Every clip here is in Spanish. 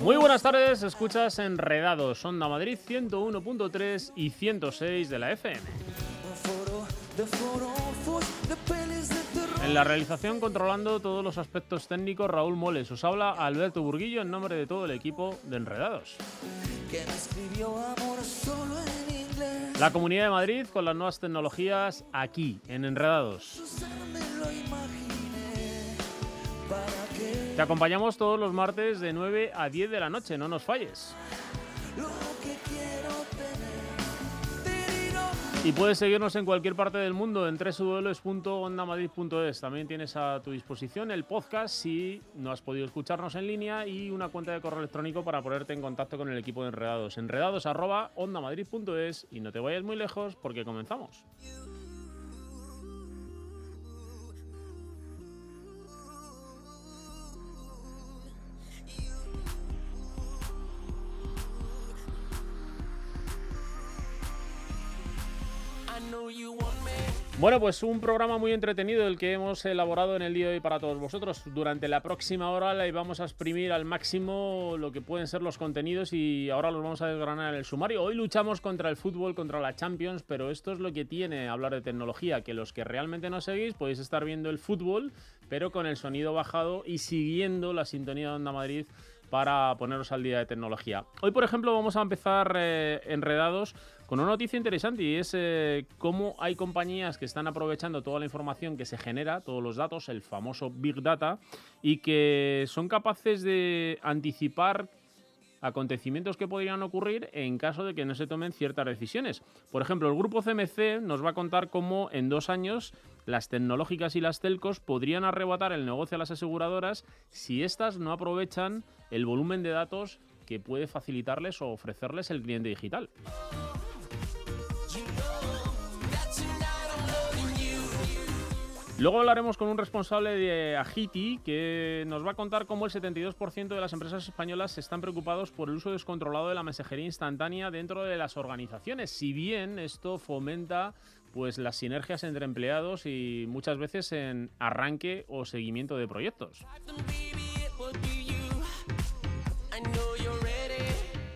Muy buenas tardes, escuchas Enredados, Onda Madrid 101.3 y 106 de la FM. En la realización, controlando todos los aspectos técnicos, Raúl Moles. Os habla Alberto Burguillo en nombre de todo el equipo de Enredados. La Comunidad de Madrid con las nuevas tecnologías aquí, en Enredados. Te acompañamos todos los martes de 9 a 10 de la noche, no nos falles. Y puedes seguirnos en cualquier parte del mundo en www.ondamadrid.es. También tienes a tu disposición el podcast si no has podido escucharnos en línea y una cuenta de correo electrónico para ponerte en contacto con el equipo de Enredados. Enredados arroba y no te vayas muy lejos porque comenzamos. Bueno, pues un programa muy entretenido el que hemos elaborado en el día de hoy para todos vosotros. Durante la próxima hora le vamos a exprimir al máximo lo que pueden ser los contenidos y ahora los vamos a desgranar en el sumario. Hoy luchamos contra el fútbol, contra la Champions, pero esto es lo que tiene hablar de tecnología, que los que realmente no seguís podéis estar viendo el fútbol, pero con el sonido bajado y siguiendo la sintonía de Onda Madrid para poneros al día de tecnología. Hoy, por ejemplo, vamos a empezar eh, enredados con una noticia interesante y es eh, cómo hay compañías que están aprovechando toda la información que se genera, todos los datos, el famoso Big Data, y que son capaces de anticipar acontecimientos que podrían ocurrir en caso de que no se tomen ciertas decisiones. Por ejemplo, el grupo CMC nos va a contar cómo en dos años las tecnológicas y las telcos podrían arrebatar el negocio a las aseguradoras si éstas no aprovechan el volumen de datos que puede facilitarles o ofrecerles el cliente digital. Luego hablaremos con un responsable de Agiti que nos va a contar cómo el 72% de las empresas españolas están preocupados por el uso descontrolado de la mensajería instantánea dentro de las organizaciones. Si bien esto fomenta pues las sinergias entre empleados y muchas veces en arranque o seguimiento de proyectos.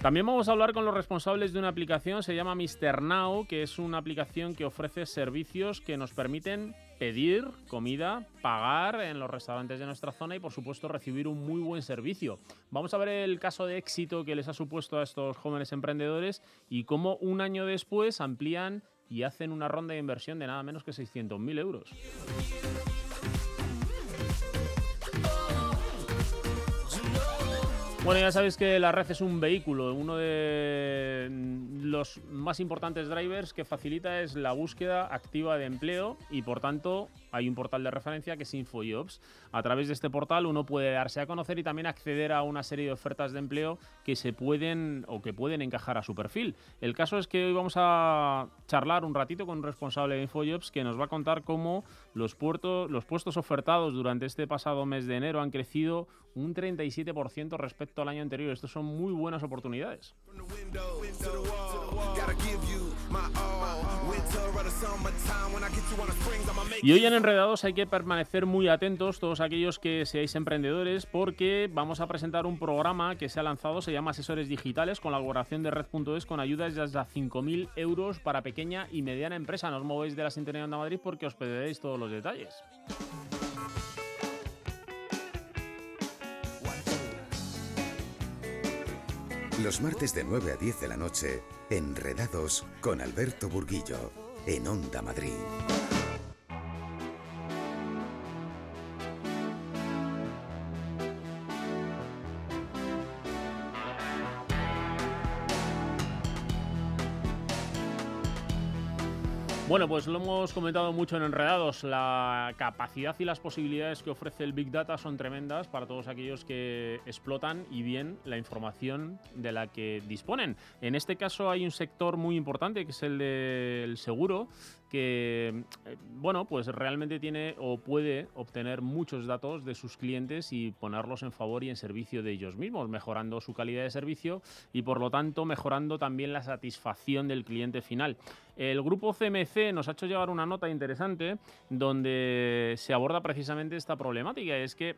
También vamos a hablar con los responsables de una aplicación, se llama Mr. Now, que es una aplicación que ofrece servicios que nos permiten pedir comida, pagar en los restaurantes de nuestra zona y por supuesto recibir un muy buen servicio. Vamos a ver el caso de éxito que les ha supuesto a estos jóvenes emprendedores y cómo un año después amplían y hacen una ronda de inversión de nada menos que 600.000 euros. Bueno, ya sabéis que la red es un vehículo, uno de los más importantes drivers que facilita es la búsqueda activa de empleo y por tanto hay un portal de referencia que es InfoJobs. A través de este portal uno puede darse a conocer y también acceder a una serie de ofertas de empleo que se pueden o que pueden encajar a su perfil. El caso es que hoy vamos a charlar un ratito con un responsable de InfoJobs que nos va a contar cómo los, puertos, los puestos ofertados durante este pasado mes de enero han crecido un 37% respecto al año anterior. Estas son muy buenas oportunidades. Y hoy en Enredados hay que permanecer muy atentos todos aquellos que seáis emprendedores porque vamos a presentar un programa que se ha lanzado, se llama Asesores Digitales con la colaboración de Red.es con ayudas de hasta 5.000 euros para pequeña y mediana empresa. No os movéis de la sintonía de Madrid porque os perderéis todos los detalles. Los martes de 9 a 10 de la noche, Enredados con Alberto Burguillo, en Onda Madrid. Bueno, pues lo hemos comentado mucho en Enredados. La capacidad y las posibilidades que ofrece el Big Data son tremendas para todos aquellos que explotan y bien la información de la que disponen. En este caso hay un sector muy importante que es el del seguro, que eh, bueno, pues realmente tiene o puede obtener muchos datos de sus clientes y ponerlos en favor y en servicio de ellos mismos, mejorando su calidad de servicio y por lo tanto mejorando también la satisfacción del cliente final. El grupo CMC nos ha hecho llegar una nota interesante donde se aborda precisamente esta problemática. Es que, eh,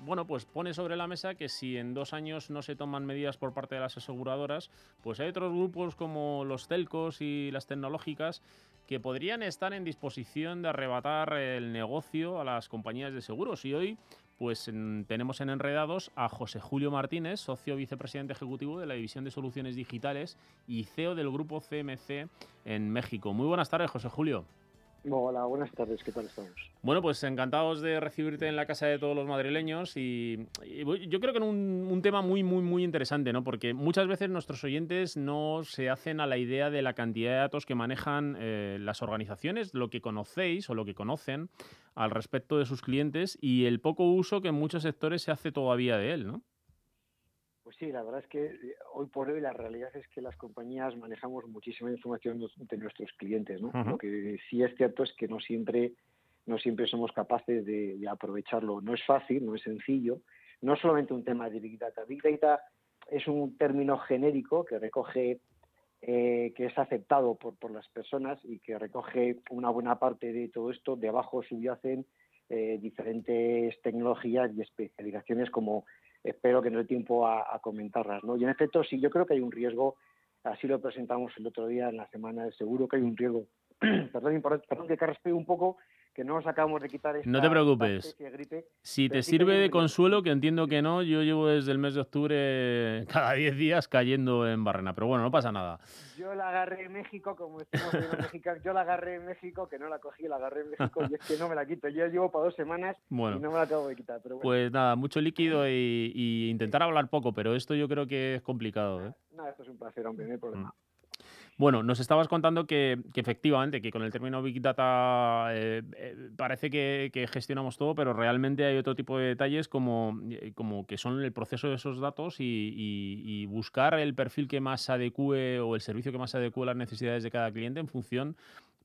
bueno, pues pone sobre la mesa que si en dos años no se toman medidas por parte de las aseguradoras, pues hay otros grupos como los telcos y las tecnológicas que podrían estar en disposición de arrebatar el negocio a las compañías de seguros. Y hoy, pues tenemos en Enredados a José Julio Martínez, socio vicepresidente ejecutivo de la División de Soluciones Digitales y CEO del grupo CMC en México. Muy buenas tardes, José Julio. Hola, buenas tardes, ¿qué tal estamos? Bueno, pues encantados de recibirte en la casa de todos los madrileños y, yo creo que en un, tema muy, muy, muy interesante, ¿no? Porque muchas veces nuestros oyentes no se hacen a la idea de la cantidad de datos que manejan eh, las organizaciones, lo que conocéis o lo que conocen al respecto de sus clientes y el poco uso que en muchos sectores se hace todavía de él, ¿no? Pues sí, la verdad es que eh, hoy por hoy la realidad es que las compañías manejamos muchísima información de nuestros clientes, ¿no? Lo que sí es cierto es que no siempre, no siempre somos capaces de, aprovecharlo. No es fácil, no es sencillo. No solamente un tema de Big Data. Big Data es un término genérico que recoge, eh, que es aceptado por, por las personas y que recoge una buena parte de todo esto. Debajo subyacen eh, diferentes tecnologías y especializaciones como espero que no dé tiempo a, comentarlas. ¿no? Y en efecto, sí, yo creo que hay un riesgo, así lo presentamos el otro día en la semana del seguro, que hay un riesgo, perdón, perdón que carraspee un poco, que no nos acabamos de quitar esta, No te preocupes. Gripe, si te sirve de consuelo, que entiendo que no, yo llevo desde el mes de octubre cada 10 días cayendo en Barrena, pero bueno, no pasa nada. Yo la agarré en México, como decimos en México, yo la agarré en México, que no la cogí, la agarré en México y es que no me la quito. Yo llevo para dos semanas y no me la acabo de quitar. Pero Pues nada, mucho líquido y, intentar hablar poco, pero esto yo creo que es complicado. ¿eh? Nada, esto es un placer, hombre, no hay problema. Mm. Bueno, nos estabas contando que, efectivamente, que con el término Big Data eh, eh, parece que, gestionamos todo, pero realmente hay otro tipo de detalles como, eh, como que son el proceso de esos datos y, buscar el perfil que más adecue o el servicio que más adecue a las necesidades de cada cliente en función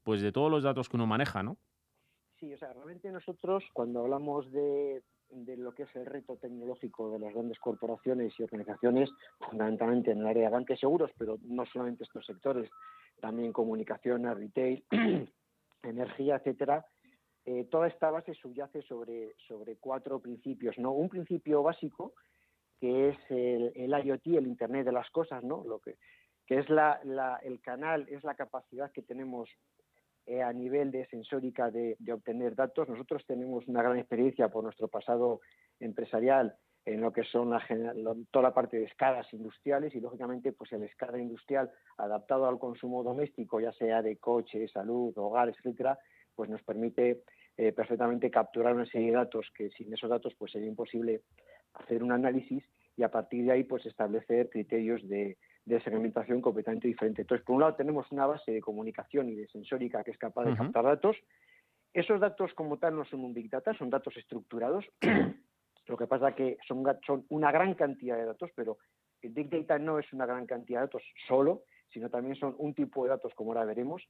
pues de todos los datos que uno maneja, ¿no? Sí, o sea, realmente nosotros cuando hablamos de, de lo que es el reto tecnológico de las grandes corporaciones y organizaciones, fundamentalmente en el área de bancos y seguros, pero no solamente estos sectores, también comunicación, retail, energía, etcétera. Eh, toda esta base subyace sobre, sobre cuatro principios, ¿no? Un principio básico que es el, el IoT, el Internet de las cosas, ¿no? Lo que, que es la, la, el canal, es la capacidad que tenemos eh, a nivel de sensórica de, obtener datos. Nosotros tenemos una gran experiencia por nuestro pasado empresarial en lo que son toda la parte de escalas industriales y lógicamente pues el escala industrial adaptado al consumo doméstico, ya sea de coches, salud, hogares, etcétera, pues nos permite eh, perfectamente capturar una serie de datos que sin esos datos pues sería imposible hacer un análisis y a partir de ahí pues establecer criterios de, de segmentación completamente diferente. Entonces, por un lado tenemos una base de comunicación y de sensórica que es capaz de captar datos. Esos datos como tal no son un big data, son datos estructurados. Lo que pasa es que son, son una gran cantidad de datos, pero el big data no es una gran cantidad de datos solo, sino también son un tipo de datos, como ahora veremos,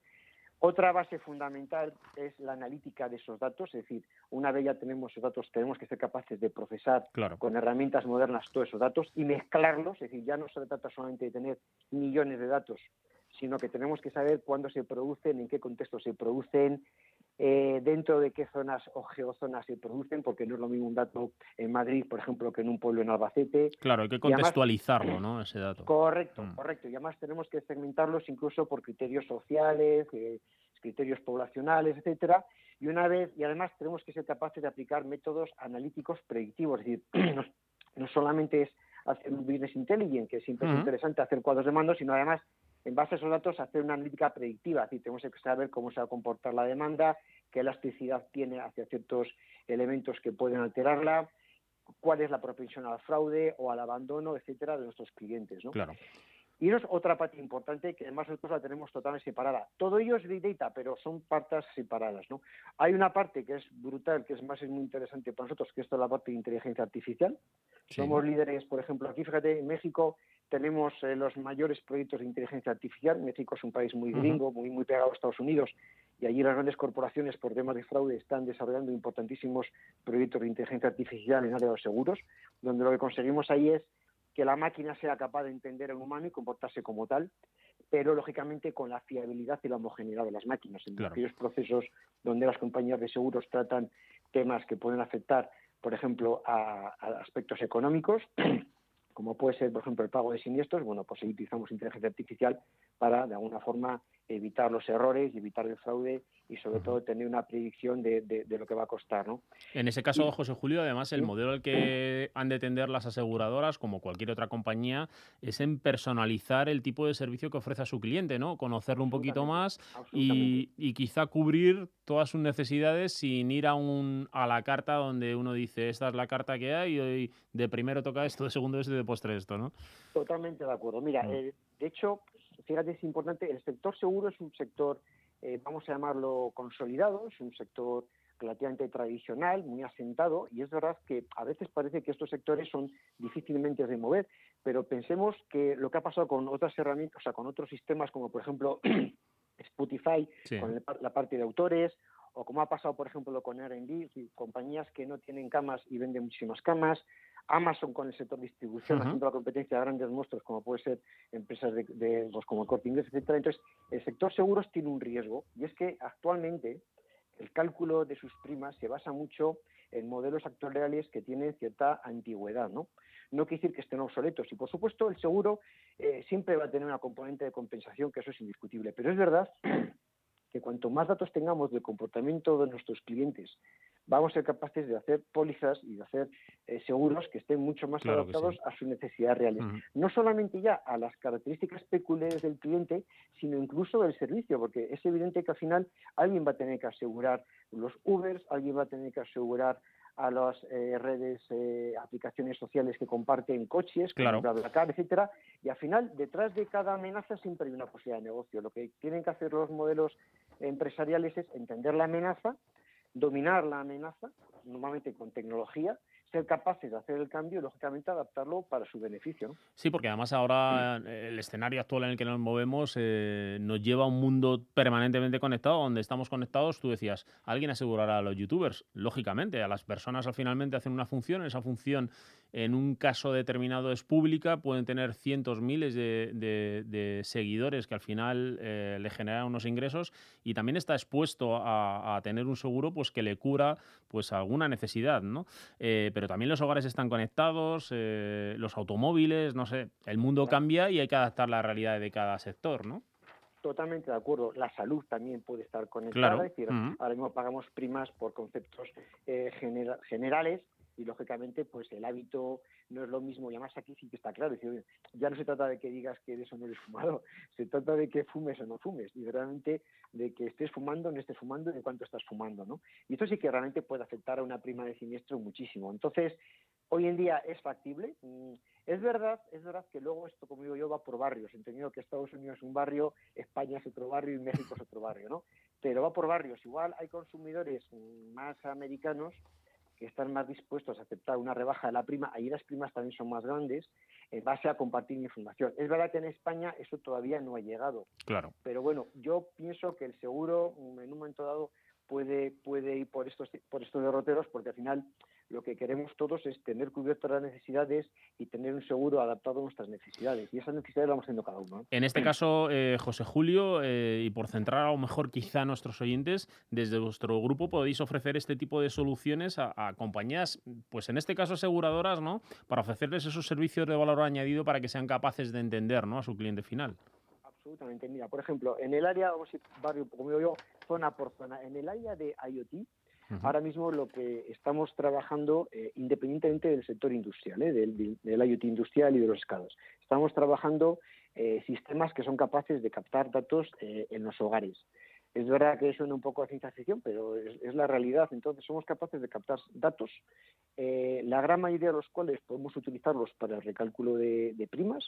otra base fundamental es la analítica de esos datos, es decir, una vez ya tenemos esos datos, tenemos que ser capaces de procesar con herramientas modernas todos esos datos y mezclarlos, es decir, ya no se trata solamente de tener millones de datos, sino que tenemos que saber cuándo se producen, en qué contexto se producen, eh, dentro de qué zonas o geozonas se producen, porque no es lo mismo un dato en Madrid, por ejemplo, que en un pueblo en Albacete. Claro, hay que contextualizarlo, ¿no? Ese dato. Correcto, mm. correcto. Y además tenemos que segmentarlos incluso por criterios sociales, eh, criterios poblacionales, etcétera. Y una vez, y además tenemos que ser capaces de aplicar métodos analíticos predictivos, es decir, no, solamente es hacer un business intelligence, que siempre es interesante hacer cuadros de mando, sino además en base a esos datos, hacer una analítica predictiva. Es tenemos que saber cómo se va a comportar la demanda, qué elasticidad tiene hacia ciertos elementos que pueden alterarla, cuál es la propensión al fraude o al abandono, etcétera, de nuestros clientes. ¿no? Claro. Y eso es otra parte importante que además nosotros la tenemos totalmente separada. Todo ello es Big Data, pero son partes separadas. ¿no? Hay una parte que es brutal, que es más es muy interesante para nosotros, que es toda la parte de inteligencia artificial. Somos líderes, por ejemplo, aquí, fíjate, en México tenemos eh, los mayores proyectos de inteligencia artificial. México es un país muy gringo, muy, muy pegado a Estados Unidos, y allí las grandes corporaciones, por temas de fraude, están desarrollando importantísimos proyectos de inteligencia artificial en área de los seguros, donde lo que conseguimos ahí es que la máquina sea capaz de entender al humano y comportarse como tal, pero lógicamente con la fiabilidad y la homogeneidad de las máquinas. En aquellos procesos donde las compañías de seguros tratan temas que pueden afectar, por ejemplo, a, aspectos económicos, como puede ser, por ejemplo, el pago de siniestros, bueno, pues ahí utilizamos inteligencia artificial para, de alguna forma, evitar los errores evitar el fraude y sobre todo tener una predicción de, de, lo que va a costar. ¿no? En ese caso, José Julio, además el modelo al que han de tender las aseguradoras, como cualquier otra compañía, es en personalizar el tipo de servicio que ofrece a su cliente, ¿no? conocerlo un poquito más y, y, quizá cubrir todas sus necesidades sin ir a, un, a la carta donde uno dice, esta es la carta que hay y hoy de primero toca esto, de segundo esto y de postre esto. ¿no? Totalmente de acuerdo. Mira, mm. eh, de hecho, fíjate, es importante, el sector seguro es un sector, eh, vamos a llamarlo consolidado, es un sector relativamente tradicional, muy asentado, y es verdad que a veces parece que estos sectores son difícilmente de mover, pero pensemos que lo que ha pasado con otras herramientas, o sea, con otros sistemas como por ejemplo Spotify, con la parte de autores, o como ha pasado por ejemplo con Airbnb, compañías que no tienen camas y venden muchísimas camas, Amazon con el sector distribución, haciendo la competencia de grandes monstruos, como puede ser empresas de, de pues, como el Corte Inglés, etcétera. Entonces, el sector seguros tiene un riesgo, y es que actualmente el cálculo de sus primas se basa mucho en modelos actuariales que tienen cierta antigüedad, ¿no? No quiere decir que estén obsoletos. Y, por supuesto, el seguro eh, siempre va a tener una componente de compensación, que eso es indiscutible. Pero es verdad que cuanto más datos tengamos del comportamiento de nuestros clientes vamos a ser capaces de hacer pólizas y de hacer eh, seguros que estén mucho más adaptados a sus necesidades reales. No solamente ya a las características peculiares del cliente, sino incluso del servicio, porque es evidente que al final alguien va a tener que asegurar los Ubers, alguien va a tener que asegurar a las eh, redes, eh, aplicaciones sociales que comparten coches, claro. BlaBlaCar, etcétera, y al final detrás de cada amenaza siempre hay una posibilidad de negocio. Lo que tienen que hacer los modelos empresariales es entender la amenaza, dominar la amenaza, normalmente con tecnología, ser capaces de hacer el cambio y, lógicamente, adaptarlo para su beneficio. Sí, porque además ahora el escenario actual en el que nos movemos eh, nos lleva a un mundo permanentemente conectado, donde estamos conectados, tú decías, alguien asegurará a los youtubers, lógicamente, a las personas al finalmente hacen una función, esa función en un caso determinado es pública, pueden tener cientos, miles de, seguidores que al final eh, le generan unos ingresos y también está expuesto a, tener un seguro pues que le cura pues alguna necesidad, ¿no? Eh, pero también los hogares están conectados, eh, los automóviles, no sé, el mundo cambia y hay que adaptar la realidad de cada sector, ¿no? Totalmente de acuerdo. La salud también puede estar conectada. Es decir, ahora mismo pagamos primas por conceptos generales y lógicamente pues el hábito no es lo mismo y además aquí sí que está claro decir, ya no se trata de que digas que eres o no eres fumado se trata de que fumes o no fumes y realmente de que estés fumando no estés fumando y de cuánto estás fumando ¿no? y esto sí que realmente puede afectar a una prima de siniestro muchísimo entonces hoy en día es factible mm, es verdad, es verdad que luego esto, como digo yo, va por barrios. Entendido que Estados Unidos es un barrio, España es otro barrio y México es otro barrio, ¿no? Pero va por barrios. Igual hay consumidores más americanos que están más dispuestos a aceptar una rebaja de la prima, ahí las primas también son más grandes, en base a compartir información. Es verdad que en España eso todavía no ha llegado. Claro. Pero bueno, yo pienso que el seguro en un momento dado puede, puede ir por estos, por estos derroteros, porque al final lo que queremos todos es tener cubiertas las necesidades y tener un seguro adaptado a nuestras necesidades. Y esas necesidades las vamos teniendo cada uno. En este caso, eh, José Julio, eh, y por centrar a lo mejor quizá a nuestros oyentes, desde vuestro grupo podéis ofrecer este tipo de soluciones a, compañías, pues en este caso aseguradoras, ¿no? Para ofrecerles esos servicios de valor añadido para que sean capaces de entender ¿no? a su cliente final absolutamente. Mira, por ejemplo, en el área, vamos a ir barrio, como digo yo, zona por zona, en el área de IoT, Ahora mismo lo que estamos trabajando, eh, independientemente del sector industrial, eh, del, IoT industrial y de los escados, estamos trabajando eh, sistemas que son capaces de captar datos en los hogares. Es verdad que suena un poco a ciencia ficción, pero es, la realidad. Entonces, somos capaces de captar datos, la gran mayoría de los cuales podemos utilizarlos para el recálculo de primas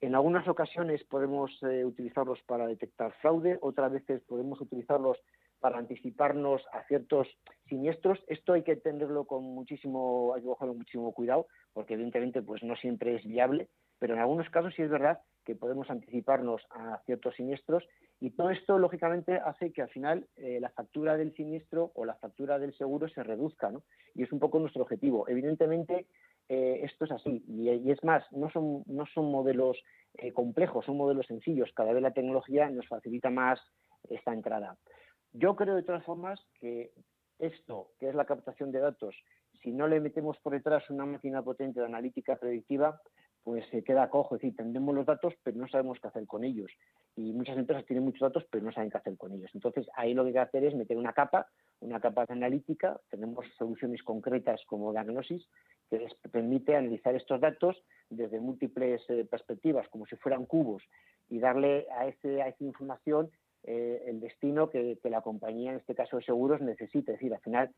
En algunas ocasiones podemos eh, utilizarlos para detectar fraude, otras veces podemos utilizarlos para anticiparnos a ciertos siniestros. Esto hay que tenerlo con muchísimo, hay que cogerlo muchísimo cuidado, porque evidentemente pues no siempre es viable, pero en algunos casos sí es verdad que podemos anticiparnos a ciertos siniestros y todo esto lógicamente hace que al final eh, la factura del siniestro o la factura del seguro se reduzca, ¿no? Y es un poco nuestro objetivo. Evidentemente eh, esto es así y, es más, no son, no son modelos eh, complejos, son modelos sencillos. Cada vez la tecnología nos facilita más esta entrada. Yo creo de todas formas que esto, que es la captación de datos, si no le metemos por detrás una máquina potente de analítica predictiva, pues se queda cojo. Es decir, tendremos los datos, pero no sabemos qué hacer con ellos. Y muchas empresas tienen muchos datos, pero no saben qué hacer con ellos. Entonces, ahí lo que hay que hacer es meter una capa, una capa de analítica. Tenemos soluciones concretas como Diagnosis, que les permite analizar estos datos desde múltiples eh, perspectivas, como si fueran cubos, y darle a, ese, a esa información eh, el destino que, la compañía, en este caso de seguros, necesita. Es decir, al final,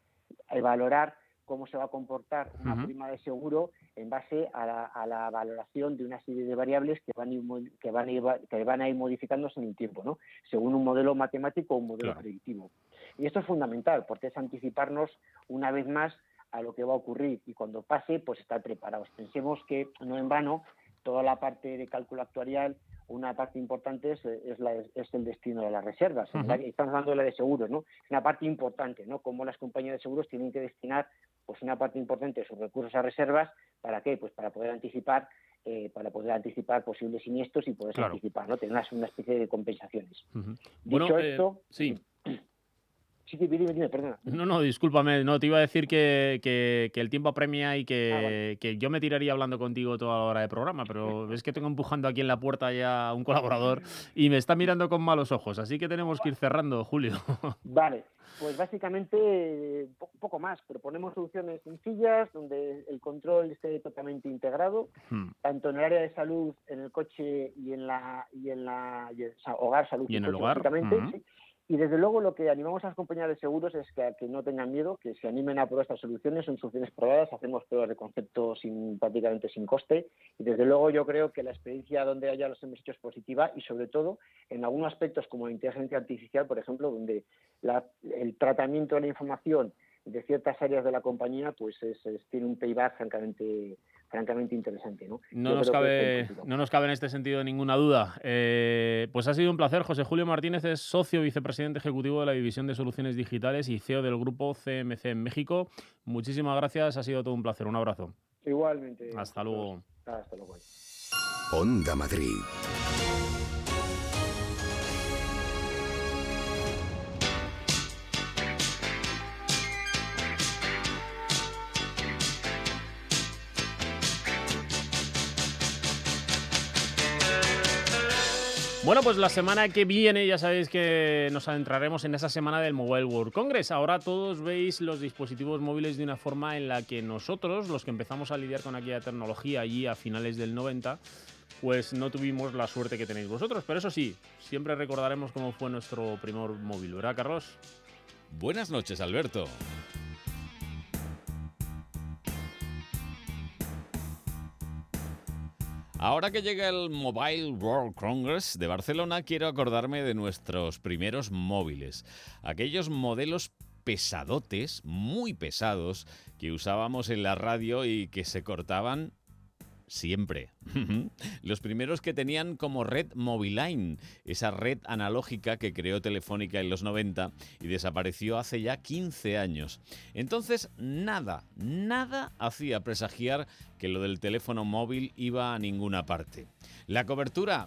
valorar cómo se va a comportar una prima de seguro en base a la, valoración de una serie de variables que van, a ir, que, van a ir, que van a ir modificándose en el tiempo, ¿no? según un modelo matemático o un modelo predictivo. Y esto es fundamental porque es anticiparnos una vez más a lo que va a ocurrir y cuando pase, pues estar preparados. Pensemos que no en vano toda la parte de cálculo actuarial, una parte importante es, es, el destino de las reservas. Estamos hablando de la de seguros, ¿no? Es una parte importante, ¿no? Cómo las compañías de seguros tienen que destinar pues una parte importante de sus recursos a reservas, ¿para qué? Pues para poder anticipar eh, para poder anticipar posibles siniestros y poder anticipar, ¿no? Tener una, especie de compensaciones. Dicho eh, esto, sí. No, no, discúlpame, no, te iba a decir que, que, el tiempo apremia y que, ah, que, yo me tiraría hablando contigo toda la hora de programa, pero es que tengo empujando aquí en la puerta ya un colaborador y me está mirando con malos ojos, así que tenemos que ir cerrando, Julio. Vale, pues básicamente poco más, proponemos soluciones sencillas donde el control esté totalmente integrado, hmm. tanto en el área de salud, en el coche y en la y en la hogar salud y en el hogar. Y desde luego lo que animamos a las compañías de seguros es que, que, no tengan miedo, que se animen a probar estas soluciones, son soluciones probadas, hacemos pruebas de concepto sin, prácticamente sin coste. Y desde luego yo creo que la experiencia donde haya los hemos hecho es positiva y sobre todo en algunos aspectos como la inteligencia artificial, por ejemplo, donde el tratamiento de la información de ciertas áreas de la compañía pues tiene un payback francamente francamente interesante. No, no nos, cabe, no nos cabe en este sentido ninguna duda. Eh, pues ha sido un placer. José Julio Martínez es socio vicepresidente ejecutivo de la División de Soluciones Digitales y CEO del grupo CMC en México. Muchísimas gracias, ha sido todo un placer. Un abrazo. Igualmente. Hasta luego. Hasta luego. Onda Madrid. Bueno, pues la semana que viene ya sabéis que nos adentraremos en esa semana del Mobile World Congress. Ahora todos veis los dispositivos móviles de una forma en la que nosotros, los que empezamos a lidiar con aquella tecnología allí a finales del 90, pues no tuvimos la suerte que tenéis vosotros. Pero eso sí, siempre recordaremos cómo fue nuestro primer móvil, ¿verdad, Carlos? Buenas noches, Alberto. Ahora que llega el Mobile World Congress de Barcelona, quiero acordarme de nuestros primeros móviles. Aquellos modelos pesadotes, muy pesados, que usábamos en la radio y que se cortaban siempre. Los primeros que tenían como red Moviline, esa red analógica que creó Telefónica en los 90 y desapareció hace ya 15 años. Entonces, nada, nada hacía presagiar que lo del teléfono móvil iba a ninguna parte. La cobertura,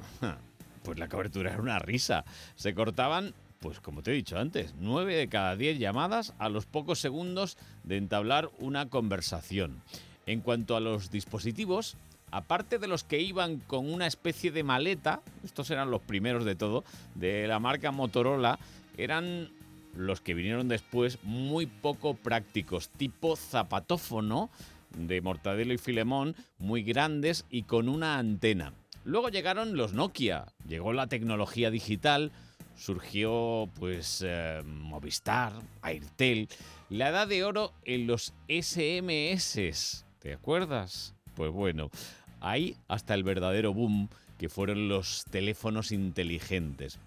pues la cobertura era una risa. Se cortaban pues como te he dicho antes, 9 de cada 10 llamadas a los pocos segundos de entablar una conversación. En cuanto a los dispositivos, aparte de los que iban con una especie de maleta, estos eran los primeros de todo, de la marca Motorola, eran los que vinieron después muy poco prácticos, tipo zapatófono de Mortadelo y Filemón, muy grandes y con una antena. Luego llegaron los Nokia, llegó la tecnología digital, surgió pues eh, Movistar, Airtel, la edad de oro en los SMS, ¿te acuerdas? Pues bueno, Ahí hasta el verdadero boom que fueron los teléfonos inteligentes.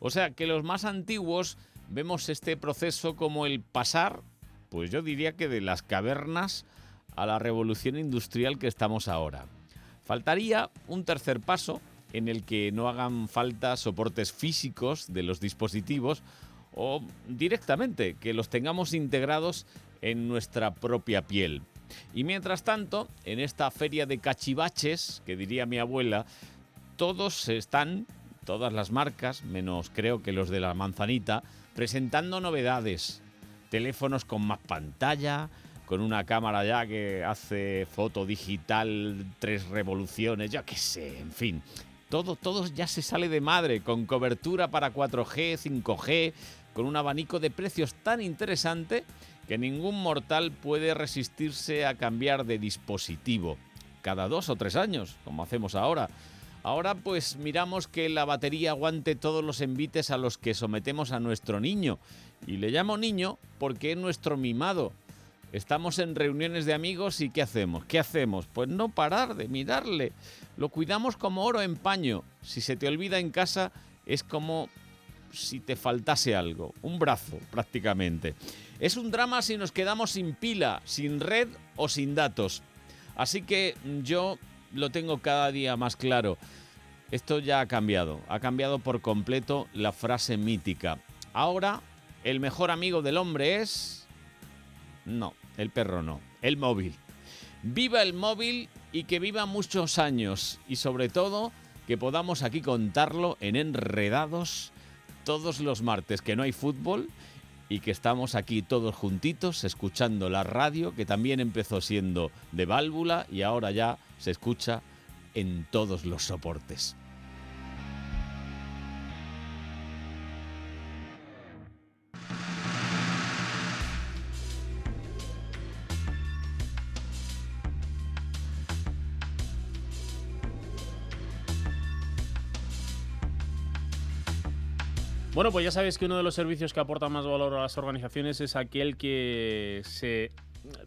O sea que los más antiguos vemos este proceso como el pasar, pues yo diría que de las cavernas a la revolución industrial que estamos ahora. Faltaría un tercer paso en el que no hagan falta soportes físicos de los dispositivos o directamente que los tengamos integrados en nuestra propia piel. Y mientras tanto, en esta feria de cachivaches, que diría mi abuela, todos están, todas las marcas, menos creo que los de la manzanita, presentando novedades. Teléfonos con más pantalla, con una cámara ya que hace foto digital, tres revoluciones, ya qué sé, en fin. Todo, todo ya se sale de madre, con cobertura para 4G, 5G, con un abanico de precios tan interesante que ningún mortal puede resistirse a cambiar de dispositivo cada dos o tres años, como hacemos ahora. Ahora pues miramos que la batería aguante todos los envites a los que sometemos a nuestro niño. Y le llamo niño porque es nuestro mimado. Estamos en reuniones de amigos y ¿qué hacemos? ¿Qué hacemos? Pues no parar de mirarle. Lo cuidamos como oro en paño. Si se te olvida en casa es como si te faltase algo. Un brazo prácticamente. Es un drama si nos quedamos sin pila, sin red o sin datos. Así que yo lo tengo cada día más claro. Esto ya ha cambiado, ha cambiado por completo la frase mítica. Ahora, el mejor amigo del hombre es... No, el perro no, el móvil. Viva el móvil y que viva muchos años y sobre todo que podamos aquí contarlo en enredados todos los martes que no hay fútbol y que estamos aquí todos juntitos escuchando la radio que también empezó siendo de válvula y ahora ya se escucha en todos los soportes. Bueno, pues ya sabéis que uno de los servicios que aporta más valor a las organizaciones es aquel que se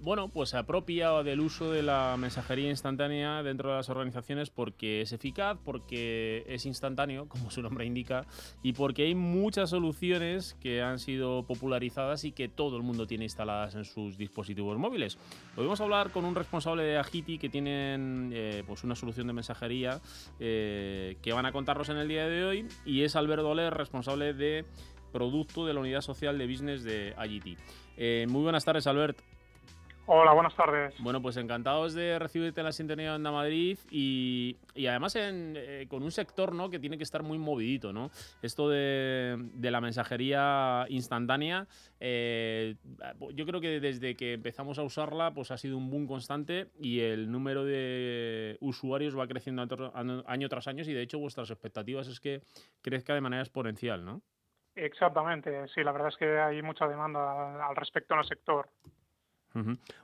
bueno, pues se apropia del uso de la mensajería instantánea dentro de las organizaciones porque es eficaz, porque es instantáneo, como su nombre indica, y porque hay muchas soluciones que han sido popularizadas y que todo el mundo tiene instaladas en sus dispositivos móviles. Hoy vamos a hablar con un responsable de Agiti que tienen eh, pues una solución de mensajería eh, que van a contarnos en el día de hoy y es Alberto Oler, responsable de producto de la unidad social de business de Agiti. Eh, muy buenas tardes, Albert. Hola, buenas tardes. Bueno, pues encantados de recibirte en la sintonía de Onda Madrid y, y además en, eh, con un sector ¿no? que tiene que estar muy movidito, ¿no? Esto de, de la mensajería instantánea, eh, yo creo que desde que empezamos a usarla, pues ha sido un boom constante y el número de usuarios va creciendo año, año tras año y de hecho vuestras expectativas es que crezca de manera exponencial, ¿no? Exactamente, sí, la verdad es que hay mucha demanda al respecto en el sector.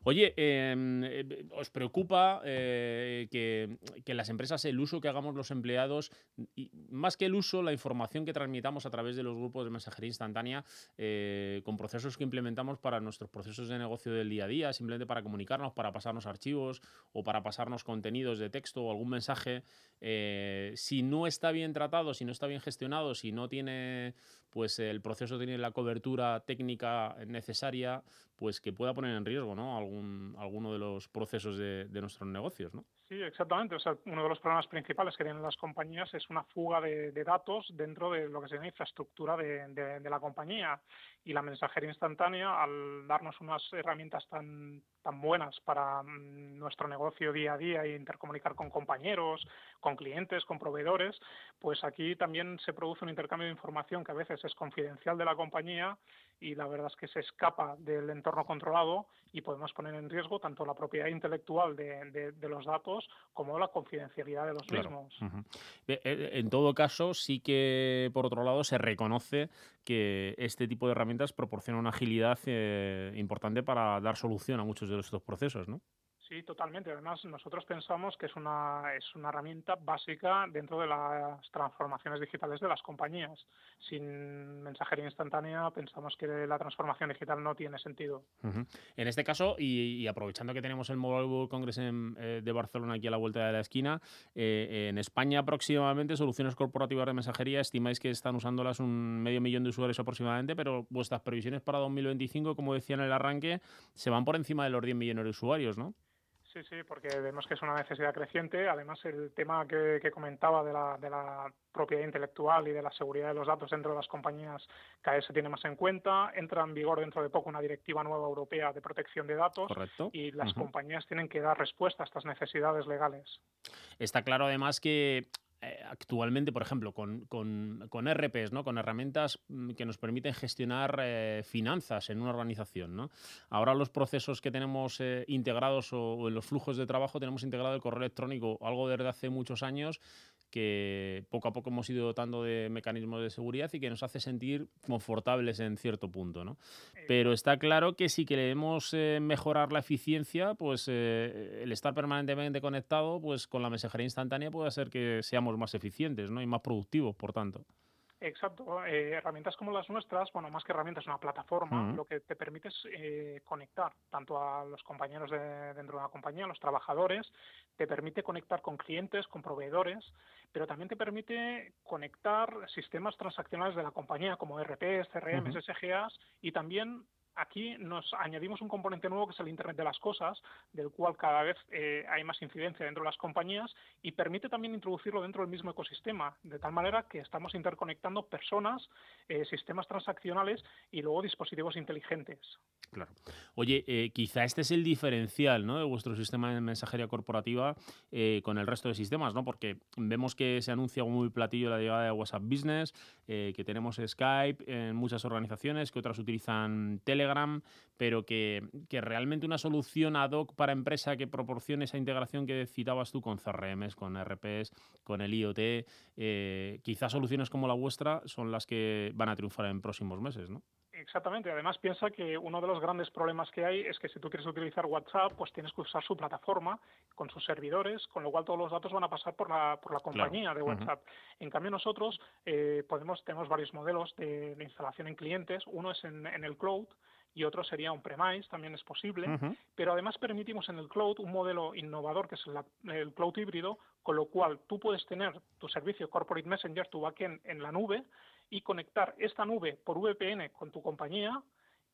Oye, em, eh, ¿os preocupa eh, que, que las empresas, el uso que hagamos los empleados, y más que el uso, la información que transmitamos a través de los grupos de mensajería instantánea, eh, con procesos que implementamos para nuestros procesos de negocio del día a día, simplemente para comunicarnos, para pasarnos archivos o para pasarnos contenidos de texto o algún mensaje, si no está bien tratado, si no está bien gestionado, si no tiene, pues el proceso tiene la cobertura técnica necesaria, pues que pueda poner en riesgo ¿no? Algún, alguno de los procesos de, nuestros negocios, ¿no? Sí, exactamente. O sea, uno de los problemas principales que tienen las compañías es una fuga de, datos dentro de lo que se llama infraestructura de, la compañía. Y la mensajería instantánea, al darnos unas herramientas tan, tan buenas para mm, nuestro negocio día a día e intercomunicar con compañeros, con clientes, con proveedores, pues aquí también se produce un intercambio de información que a veces es confidencial de la compañía y la verdad es que se escapa del entorno controlado y podemos poner en riesgo tanto la propiedad intelectual de, de, de los datos como la confidencialidad de los Claro. mismos. Eh, eh, En todo caso, sí que por otro lado se reconoce que este tipo de herramientas proporciona una agilidad eh, importante para dar solución a muchos de estos procesos, ¿no? Sí, totalmente. Además, nosotros pensamos que es una, es una herramienta básica dentro de las transformaciones digitales de las compañías. Sin mensajería instantánea, pensamos que la transformación digital no tiene sentido. En este caso, y, aprovechando que tenemos el Mobile World Congress eh, de Barcelona aquí a la vuelta de la esquina, eh, en España aproximadamente soluciones corporativas de mensajería estimáis que están usándolas un medio millón de usuarios aproximadamente, pero vuestras previsiones para 2025, como decía en el arranque, se van por encima de los 10 millones de usuarios, ¿no? Sí, sí, porque vemos que es una necesidad creciente. Además, el tema que, comentaba de la, de la, propiedad intelectual y de la seguridad de los datos dentro de las compañías cada vez se tiene más en cuenta. Entra en vigor dentro de poco una directiva nueva europea de protección de datos Correcto. y las compañías tienen que dar respuesta a estas necesidades legales. Está claro además que actualmente, por ejemplo, con, con, con, RPs, ¿no? con herramientas mm, que nos permiten gestionar eh, finanzas en una organización. ¿no? Ahora los procesos que tenemos eh, integrados o, en los flujos de trabajo tenemos integrado el correo electrónico, algo desde hace muchos años que poco a poco hemos ido dotando de mecanismos de seguridad y que nos hace sentir confortables en cierto punto. ¿no? Pero está claro que si queremos eh, mejorar la eficiencia, pues eh, el estar permanentemente conectado pues con la mensajería instantánea puede hacer que seamos más eficientes ¿no? y más productivos, por tanto. Exacto. Eh, herramientas como las nuestras, bueno, más que herramientas, una plataforma, lo que te permite es eh, conectar tanto a los compañeros de, dentro de una compañía, a los trabajadores, te permite conectar con clientes, con proveedores, pero también te permite conectar sistemas transaccionales de la compañía como RPs, CRM, SGAs y también aquí nos añadimos un componente nuevo que es el Internet de las Cosas, del cual cada vez eh, hay más incidencia dentro de las compañías y permite también introducirlo dentro del mismo ecosistema, de tal manera que estamos interconectando personas, eh, sistemas transaccionales y luego dispositivos inteligentes. Claro. Oye, eh, quizá este es el diferencial de vuestro sistema de mensajería corporativa con el resto de sistemas, ¿no? porque vemos que se anuncia muy platillo la llegada de WhatsApp Business, que tenemos Skype en muchas organizaciones, que otras utilizan Telegram pero que, realmente una solución ad hoc para empresa que proporcione esa integración que citabas tú con CRMs, con RPs, con el IoT, eh, quizás soluciones como la vuestra son las que van a triunfar en próximos meses, ¿no? Exactamente. Además, piensa que uno de los grandes problemas que hay es que si tú quieres utilizar WhatsApp, pues tienes que usar su plataforma con sus servidores, con lo cual todos los datos van a pasar por la, por la compañía de WhatsApp. En cambio, nosotros eh, podemos tenemos varios modelos de, instalación en clientes. Uno es en, en el cloud, y otro sería un premise, también es posible, pero además permitimos en el cloud un modelo innovador que es el cloud híbrido, con lo cual tú puedes tener tu servicio Corporate Messenger, tu backend en la nube y conectar esta nube por VPN con tu compañía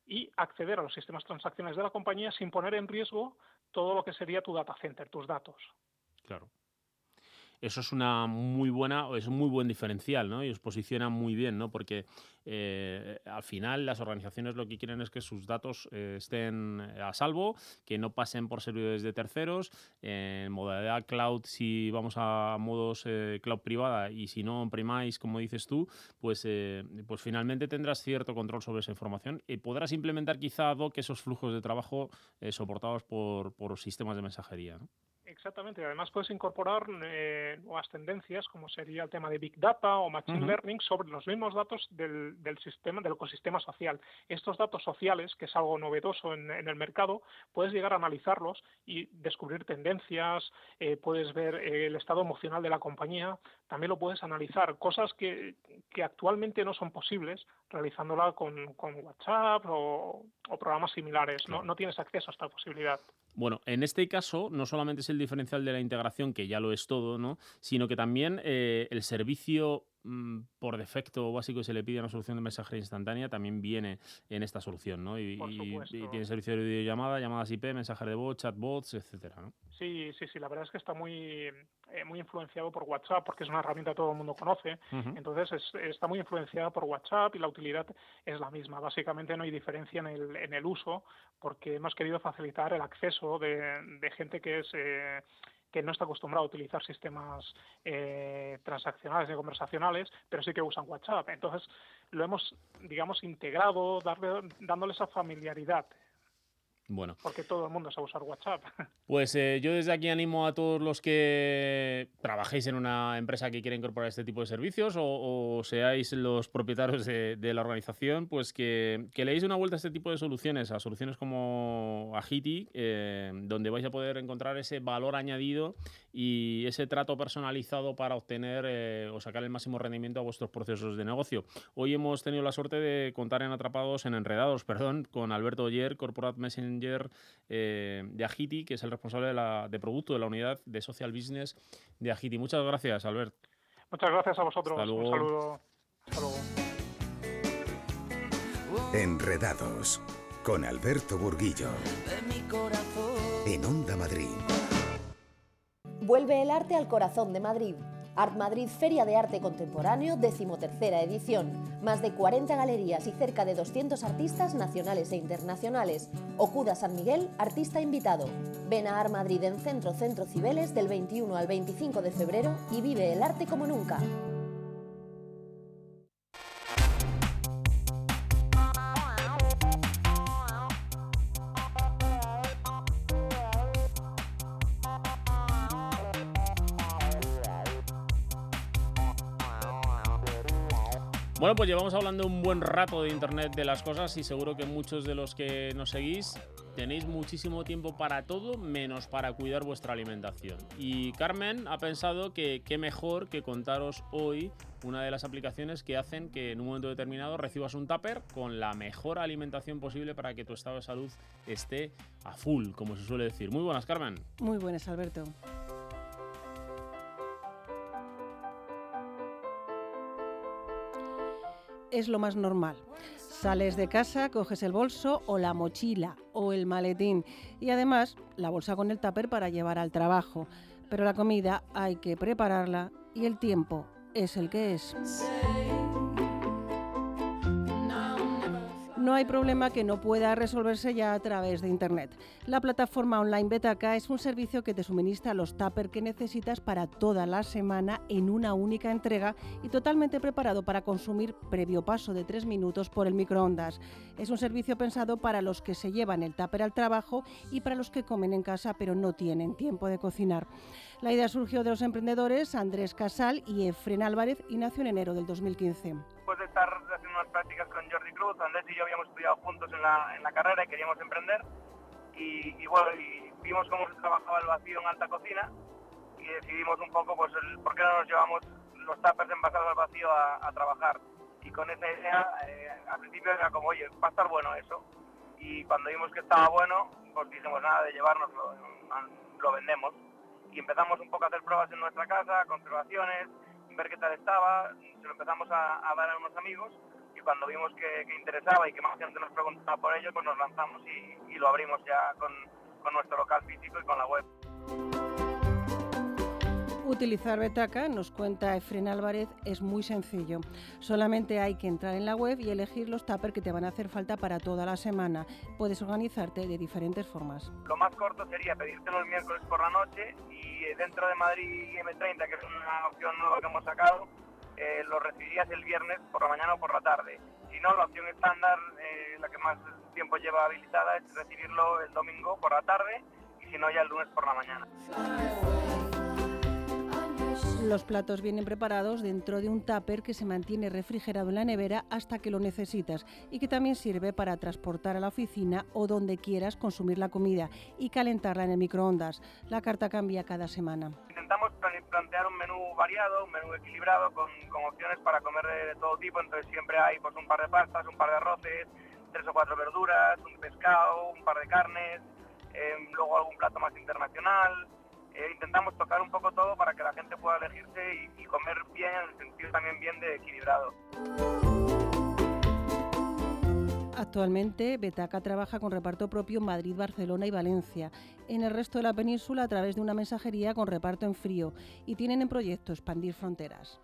y acceder a los sistemas transaccionales de la compañía sin poner en riesgo todo lo que sería tu data center, tus datos. Claro eso es una muy buena, es un muy buen diferencial, ¿no? Y os posiciona muy bien, ¿no? Porque eh, al final las organizaciones lo que quieren es que sus datos eh, estén a salvo, que no pasen por servidores de terceros, en modalidad cloud si vamos a modos eh, cloud privada y si no on-premise, como dices tú, pues, pues finalmente tendrás cierto control sobre esa información y podrás implementar quizá ad hoc esos flujos de trabajo soportados por, por sistemas de mensajería, ¿no? Exactamente. Además puedes incorporar eh, nuevas tendencias como sería el tema de Big Data o Machine Learning sobre los mismos datos del, del, sistema, del ecosistema social. Estos datos sociales, que es algo novedoso en, el mercado, puedes llegar a analizarlos y descubrir tendencias, eh, puedes ver eh, el estado emocional de la compañía, también lo puedes analizar, cosas que, que actualmente no son posibles realizándola con, con WhatsApp o, programas similares. ¿no? no tienes acceso a esta posibilidad. Bueno, en este caso no solamente es el diferencial de la integración, que ya lo es todo, ¿no? sino que también eh, el servicio Mm, por defecto básico se le pide una solución de mensajería instantánea, también viene en esta solución, ¿no? Y, tiene servicio de videollamada, llamadas IP, mensajes de voz, chatbots, etcétera, ¿no? Sí, sí, sí, la verdad es que está muy, eh, muy influenciado por WhatsApp porque es una herramienta que todo el mundo conoce, entonces está muy influenciada por WhatsApp y la utilidad es la misma. Básicamente no hay diferencia en el, en el uso porque hemos querido facilitar el acceso de, de gente que es... Eh, que no está acostumbrado a utilizar sistemas eh, transaccionales y conversacionales, pero sí que usan WhatsApp. Entonces, lo hemos, digamos, integrado, darle, dándole esa familiaridad Bueno. Porque todo el mundo sabe usar WhatsApp. Pues eh, yo desde aquí animo a todos los que trabajéis en una empresa que quiera incorporar este tipo de servicios o, seáis los propietarios de, la organización, pues que, que, leéis una vuelta a este tipo de soluciones, a soluciones como Agiti, eh, donde vais a poder encontrar ese valor añadido y ese trato personalizado para obtener eh, o sacar el máximo rendimiento a vuestros procesos de negocio. Hoy hemos tenido la suerte de contar en Atrapados, en Enredados, perdón, con Alberto Oyer, Corporate Messenger de Agiti, que es el responsable de, la, de producto de la unidad de social business de Agiti. Muchas gracias, Albert. Muchas gracias a vosotros. Un saludo. Hasta luego. Enredados con Alberto Burguillo. En Onda Madrid. Vuelve el arte al corazón de Madrid Art Madrid Feria de Arte Contemporáneo, decimotercera edición. Más de 40 galerías y cerca de 200 artistas nacionales e internacionales. Ocuda San Miguel, artista invitado. Ven a Art Madrid en Centro Centro Cibeles del 21 al 25 de febrero y vive el arte como nunca. Bueno, pues llevamos hablando un buen rato de Internet de las cosas y seguro que muchos de los que nos seguís tenéis muchísimo tiempo para todo menos para cuidar vuestra alimentación. Y Carmen ha pensado que qué mejor que contaros hoy una de las aplicaciones que hacen que en un momento determinado recibas un tupper con la mejor alimentación posible para que tu estado de salud esté a full, como se suele decir. Muy buenas, Carmen. Muy buenas, Alberto. Es lo más normal. Sales de casa, coges el bolso o la mochila o el maletín y además la bolsa con el tupper para llevar al trabajo. Pero la comida hay que prepararla y el tiempo es el que es. No hay problema que no pueda resolverse ya a través de Internet. La plataforma online Betaca es un servicio que te suministra los tuppers que necesitas para toda la semana en una única entrega y totalmente preparado para consumir previo paso de tres minutos por el microondas. Es un servicio pensado para los que se llevan el tupper al trabajo y para los que comen en casa pero no tienen tiempo de cocinar. La idea surgió de los emprendedores Andrés Casal y Efren Álvarez y nació en enero del 2015 después de estar haciendo unas prácticas con Jordi Andrés y yo habíamos estudiado juntos en la, carrera y queríamos emprender. Y, bueno, y vimos cómo se trabajaba el vacío en alta cocina y decidimos un poco, pues, el, por qué no nos llevamos los tuppers envasados al vacío a, trabajar. Y con esa idea, eh, al principio era como, oye, va a estar bueno eso. Y cuando vimos que estaba bueno, pues dijimos, nada de llevárnoslo, lo vendemos. Y empezamos un poco a hacer pruebas en nuestra casa, conservaciones, ver qué tal estaba, se lo empezamos a, dar a unos amigos cuando vimos que, interesaba y que más gente nos preguntaba por ello, pues nos lanzamos y, lo abrimos ya con, con nuestro local físico y con la web. Utilizar Betaca, nos cuenta Efren Álvarez, es muy sencillo. Solamente hay que entrar en la web y elegir los tuppers que te van a hacer falta para toda la semana. Puedes organizarte de diferentes formas. Lo más corto sería pedírtelo el miércoles por la noche y dentro de Madrid M30, que es una opción nueva que hemos sacado, eh, lo recibirías el viernes por la mañana o por la tarde. Si no, la opción estándar, eh, la que más tiempo lleva habilitada, es recibirlo el domingo por la tarde y si no, ya el lunes por la mañana. Los platos vienen preparados dentro de un tupper que se mantiene refrigerado en la nevera hasta que lo necesitas y que también sirve para transportar a la oficina o donde quieras consumir la comida y calentarla en el microondas. La carta cambia cada semana. Intentamos plantear un menú variado, un menú equilibrado con, opciones para comer de, todo tipo, entonces siempre hay pues, un par de pastas, un par de arroces, tres o cuatro verduras, un pescado, un par de carnes, eh, luego algún plato más internacional eh, intentamos tocar un poco todo para que la gente pueda elegirse y, comer bien, en el sentido también bien de equilibrado. Actualmente, Betaca trabaja con reparto propio en Madrid, Barcelona y Valencia. En el resto de la península, a través de una mensajería con reparto en frío. Y tienen en proyecto expandir fronteras.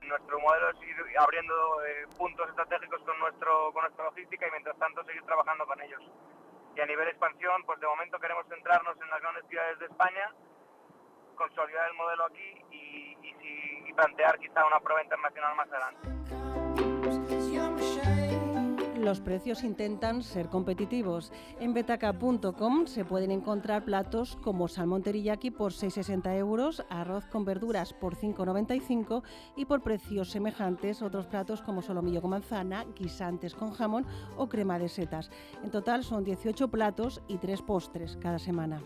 Nuestro modelo es ir abriendo eh, puntos estratégicos con, nuestra logística y mientras tanto seguir trabajando con ellos. Y a nivel expansión, pues de momento queremos centrarnos en las grandes ciudades de España consolidar el modelo aquí y, plantear quizá una prueba internacional más adelante. Los precios intentan ser competitivos. En betaca.com se pueden encontrar platos como salmón teriyaki por 6,60 euros, arroz con verduras por 5,95 y por precios semejantes otros platos como solomillo con manzana, guisantes con jamón o crema de setas. En total son 18 platos y 3 postres cada semana.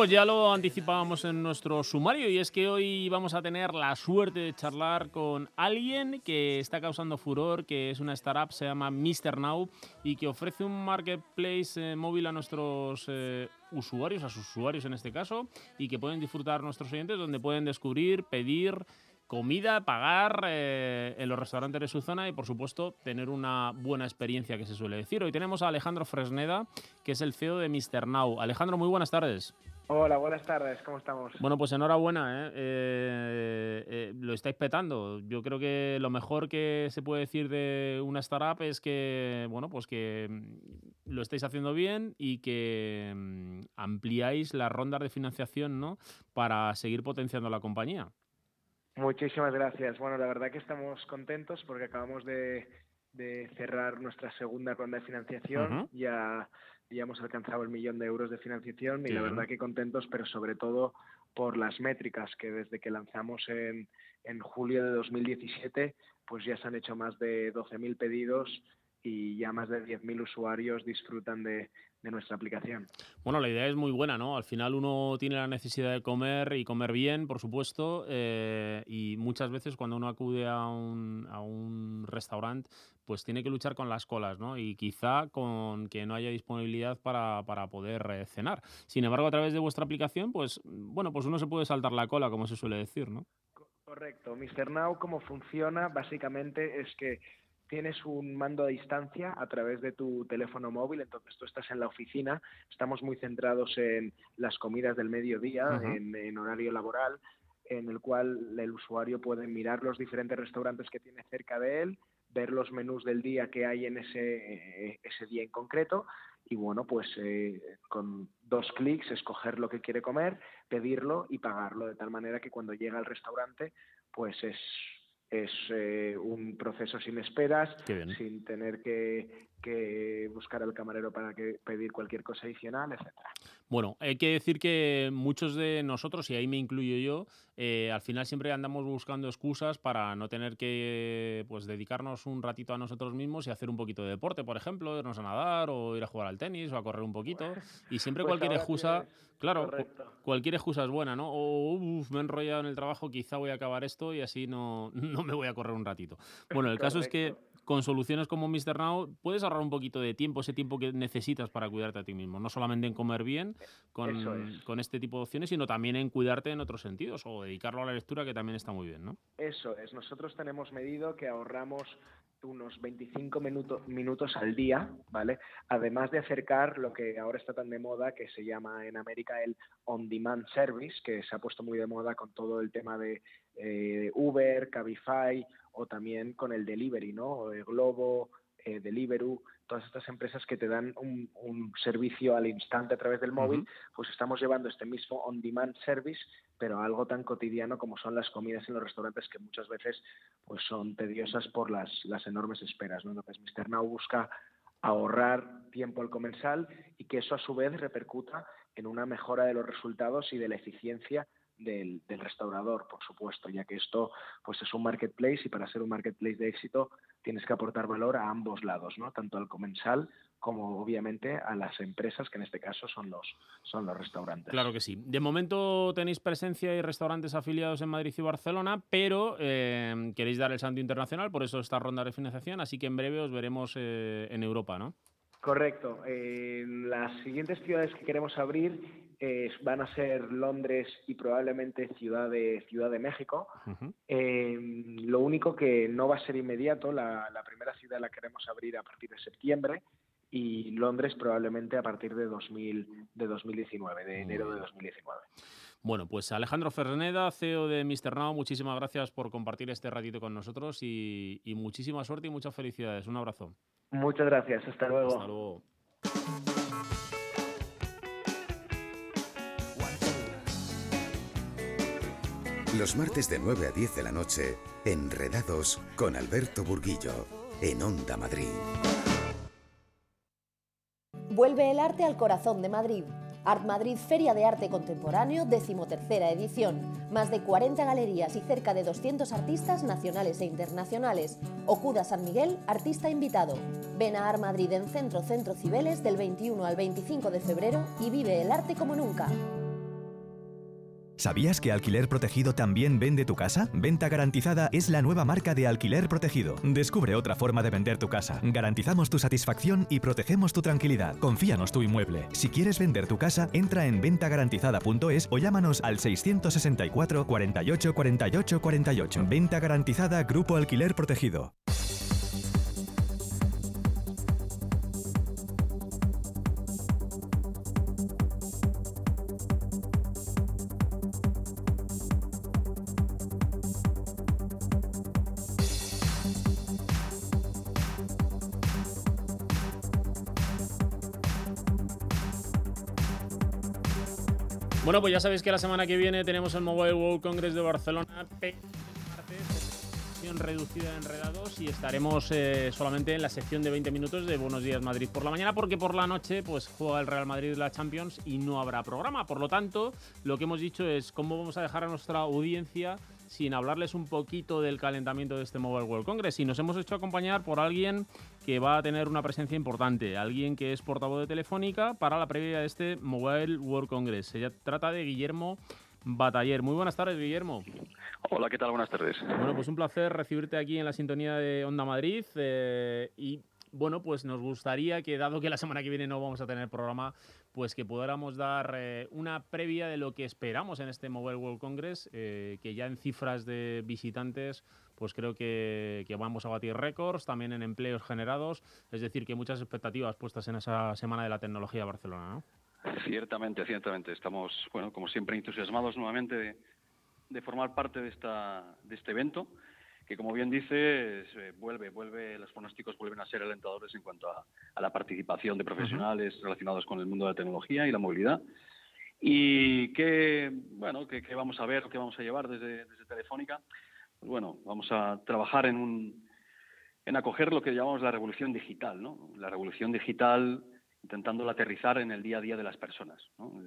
Pues ya lo anticipábamos en nuestro sumario y es que hoy vamos a tener la suerte de charlar con alguien que está causando furor, que es una startup, se llama Mr. Now y que ofrece un marketplace eh, móvil a nuestros eh, usuarios, a sus usuarios en este caso, y que pueden disfrutar nuestros oyentes donde pueden descubrir, pedir comida, pagar eh, en los restaurantes de su zona y, por supuesto, tener una buena experiencia, que se suele decir. Hoy tenemos a Alejandro Fresneda, que es el CEO de Mr. Now. Alejandro, muy buenas tardes. Hola, buenas tardes, ¿cómo estamos? Bueno, pues enhorabuena, ¿eh? Eh, eh, lo estáis petando. Yo creo que lo mejor que se puede decir de una startup es que, bueno, pues que mm, lo estáis haciendo bien y que mm, ampliáis las rondas de financiación, ¿no? Para seguir potenciando la compañía. Muchísimas gracias. Bueno, la verdad que estamos contentos porque acabamos de, de cerrar nuestra segunda ronda de financiación. Ujú. Ya, ya hemos alcanzado el millón de euros de financiación y la verdad que contentos, pero sobre todo por las métricas que desde que lanzamos en, en julio de 2017, pues ya se han hecho más de 12.000 pedidos y ya más de 10.000 usuarios disfrutan de, de nuestra aplicación. Bueno, la idea es muy buena, ¿no? Al final uno tiene la necesidad de comer y comer bien, por supuesto, eh, y muchas veces cuando uno acude a un, a un restaurante, pues tiene que luchar con las colas, ¿no? Y quizá con que no haya disponibilidad para, para poder eh, cenar. Sin embargo, a través de vuestra aplicación, pues, bueno, pues uno se puede saltar la cola, como se suele decir, ¿no? Correcto. Mr. Now, cómo funciona, básicamente es que tienes un mando a distancia a través de tu teléfono móvil, entonces tú estás en la oficina, estamos muy centrados en las comidas del mediodía, en horario laboral, en el cual el usuario puede mirar los diferentes restaurantes que tiene cerca de él, ver los menús del día que hay en ese, ese día en concreto y bueno, pues eh, con dos clics escoger lo que quiere comer, pedirlo y pagarlo, de tal manera que cuando llega al restaurante pues es, es eh, un proceso sin esperas, sin tener que, que buscar al camarero para que pedir cualquier cosa adicional, etcétera. Bueno, hay que decir que muchos de nosotros, y ahí me incluyo yo, eh, al final siempre andamos buscando excusas para no tener que pues, dedicarnos un ratito a nosotros mismos y hacer un poquito de deporte, por ejemplo, irnos a nadar o ir a jugar al tenis o a correr un poquito. Y siempre Pues cualquier excusa, tienes- claro, correcto. cualquier excusa es buena, ¿no? O "Uf, me he enrollado en el trabajo, quizá voy a acabar esto y así no, no me voy a correr un ratito. Bueno, el caso es que con soluciones como Mr. Now puedes ahorrar un poquito de tiempo, ese tiempo que necesitas para cuidarte a ti mismo. No solamente en comer bien Eso con, es. con este tipo de opciones, sino también en cuidarte en otros sentidos o dedicarlo a la lectura, que también está muy bien, ¿no? Eso es, nosotros tenemos medido que ahorramos unos 25 minuto- minutos al día, ¿vale? Además de acercar lo que ahora está tan de moda, que se llama en América el on-demand service, que se ha puesto muy de moda con todo el tema de eh, Uber, Cabify o también con el delivery, ¿no? Eh, Globo, eh, Deliveroo, todas estas empresas que te dan un, un servicio al instante a través del móvil, pues estamos llevando este mismo on-demand service, pero a algo tan cotidiano como son las comidas en los restaurantes que muchas veces pues son tediosas por las, las enormes esperas. ¿no? Entonces, Mr. Now busca ahorrar tiempo al comensal y que eso a su vez repercuta en una mejora de los resultados y de la eficiencia del, del restaurador, por supuesto, ya que esto pues es un marketplace y para ser un marketplace de éxito tienes que aportar valor a ambos lados, ¿no? Tanto al comensal como obviamente a las empresas, que en este caso son los, son los restaurantes. Claro que sí. De momento tenéis presencia y restaurantes afiliados en Madrid y Barcelona, pero eh, queréis dar el salto internacional, por eso esta ronda de financiación, así que en breve os veremos eh, en Europa, ¿no? Correcto. Eh, las siguientes ciudades que queremos abrir eh, van a ser Londres y probablemente Ciudad de, Ciudad de México. Eh, lo único que no va a ser inmediato, la, la primera ciudad la queremos abrir a partir de septiembre y Londres probablemente a partir de, 2000, de 2019, de enero de 2019. Bueno, pues Alejandro Ferneda, CEO de Mr. Now, muchísimas gracias por compartir este ratito con nosotros y, y muchísima suerte y muchas felicidades. Un abrazo. Muchas gracias. Hasta luego. Hasta luego. Los martes de 9 a 10 de la noche, Enredados con Alberto Burguillo, en Onda Madrid. Vuelve el arte al corazón de Madrid. Art Madrid Feria de Arte Contemporáneo, decimotercera edición. Más de 40 galerías y cerca de 200 artistas nacionales e internacionales. Okuda San Miguel, artista invitado. Ven a Art Madrid en Centro Centro Cibeles del 21 al 25 de febrero y vive el arte como nunca. ¿Sabías que Alquiler Protegido también vende tu casa? Venta Garantizada es la nueva marca de Alquiler Protegido. Descubre otra forma de vender tu casa. Garantizamos tu satisfacción y protegemos tu tranquilidad. Confíanos tu inmueble. Si quieres vender tu casa, entra en ventagarantizada.es o llámanos al 664 48 48 48. Venta Garantizada Grupo Alquiler Protegido. Bueno, pues ya sabéis que la semana que viene tenemos el Mobile World Congress de Barcelona. reducida de enredados y estaremos eh, solamente en la sección de 20 minutos de Buenos Días Madrid por la mañana porque por la noche pues juega el Real Madrid la Champions y no habrá programa. Por lo tanto, lo que hemos dicho es cómo vamos a dejar a nuestra audiencia sin hablarles un poquito del calentamiento de este Mobile World Congress y nos hemos hecho acompañar por alguien que va a tener una presencia importante, alguien que es portavoz de Telefónica para la previa de este Mobile World Congress. Se trata de Guillermo Bataller. Muy buenas tardes, Guillermo. Hola, ¿qué tal? Buenas tardes. Bueno, pues un placer recibirte aquí en la sintonía de Onda Madrid eh, y bueno, pues nos gustaría que, dado que la semana que viene no vamos a tener programa, pues que pudiéramos dar eh, una previa de lo que esperamos en este Mobile World Congress, eh, que ya en cifras de visitantes, pues creo que, vamos a batir récords, también en empleos generados, es decir, que muchas expectativas puestas en esa Semana de la Tecnología de Barcelona. Ciertamente, ciertamente. Estamos, bueno, como siempre, entusiasmados nuevamente de, de formar parte de, esta, de este evento, que como bien dices, eh, vuelve, vuelve, los pronósticos vuelven a ser alentadores en cuanto a, a la participación de profesionales relacionados con el mundo de la tecnología y la movilidad. Y qué, bueno, qué, qué vamos a ver, qué vamos a llevar desde, desde Telefónica. Pues bueno, vamos a trabajar en un, en acoger lo que llamamos la revolución digital, ¿no? La revolución digital intentándolo aterrizar en el día a día de las personas. ¿no?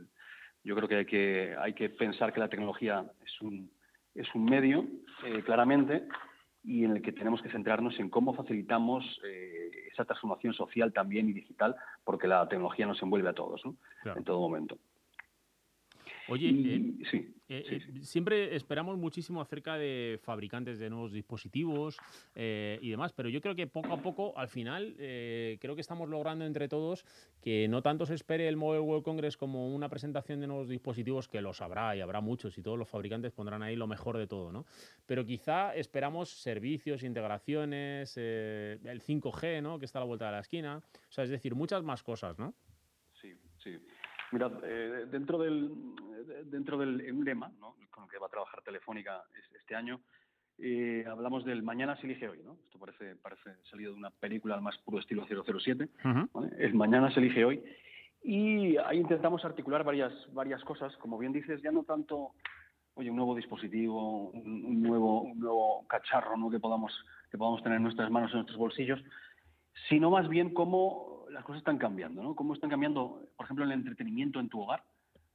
Yo creo que hay que, hay que pensar que la tecnología es un, es un medio, eh, claramente, y en el que tenemos que centrarnos en cómo facilitamos eh, esa transformación social también y digital, porque la tecnología nos envuelve a todos, ¿no? Claro. en todo momento. Oye, Y- eh, sí, eh, eh, siempre esperamos muchísimo acerca de fabricantes de nuevos dispositivos eh, y demás, pero yo creo que poco a poco, al final, creo que estamos logrando entre todos que no tanto se espere el Mobile World Congress como una presentación de nuevos dispositivos, que los habrá y habrá muchos y todos los fabricantes pondrán ahí lo mejor de todo, ¿no? Pero quizá esperamos servicios, integraciones, el 5G, ¿no? Que está a la vuelta de la esquina, o sea, es decir, muchas más cosas, ¿no? Sí, sí. Mirad, eh, dentro del eh, dentro del emblema ¿no? con el que va a trabajar Telefónica es- este año, eh, hablamos del mañana se elige hoy, ¿no? Esto parece parece salido de una película al más puro estilo 007. ¿vale? El mañana se elige hoy. Y ahí intentamos articular varias, varias cosas, como bien dices, ya no tanto, oye, un nuevo dispositivo, un, un nuevo, un nuevo cacharro ¿no? que, podamos, que podamos tener en nuestras manos, en nuestros bolsillos, sino más bien cómo las cosas están cambiando, ¿no? Cómo están cambiando, por ejemplo, el entretenimiento en tu hogar,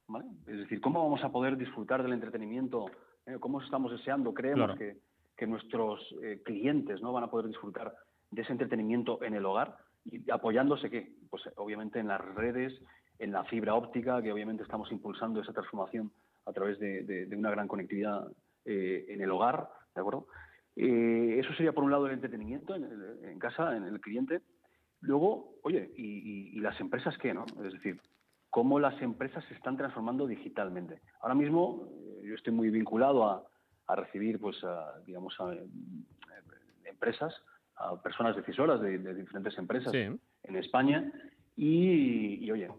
¿vale? Es decir, ¿cómo vamos a poder disfrutar del entretenimiento? eh, ¿Cómo estamos deseando? Creemos Claro. que, que nuestros eh, clientes no van a poder disfrutar de ese entretenimiento en el hogar y apoyándose que pues obviamente en las redes en la fibra óptica que obviamente estamos impulsando esa transformación a través de, de- de una gran conectividad eh, en el hogar de acuerdo Eh, eso sería por un lado el entretenimiento en, el- en casa en el cliente luego oye y, y- y las empresas qué no es decir cómo las empresas se están transformando digitalmente ahora mismo eh, yo estoy muy vinculado a, a recibir pues a, digamos a, eh, empresas, a personas decisoras de, de diferentes empresas Sí. en España y, y, oye,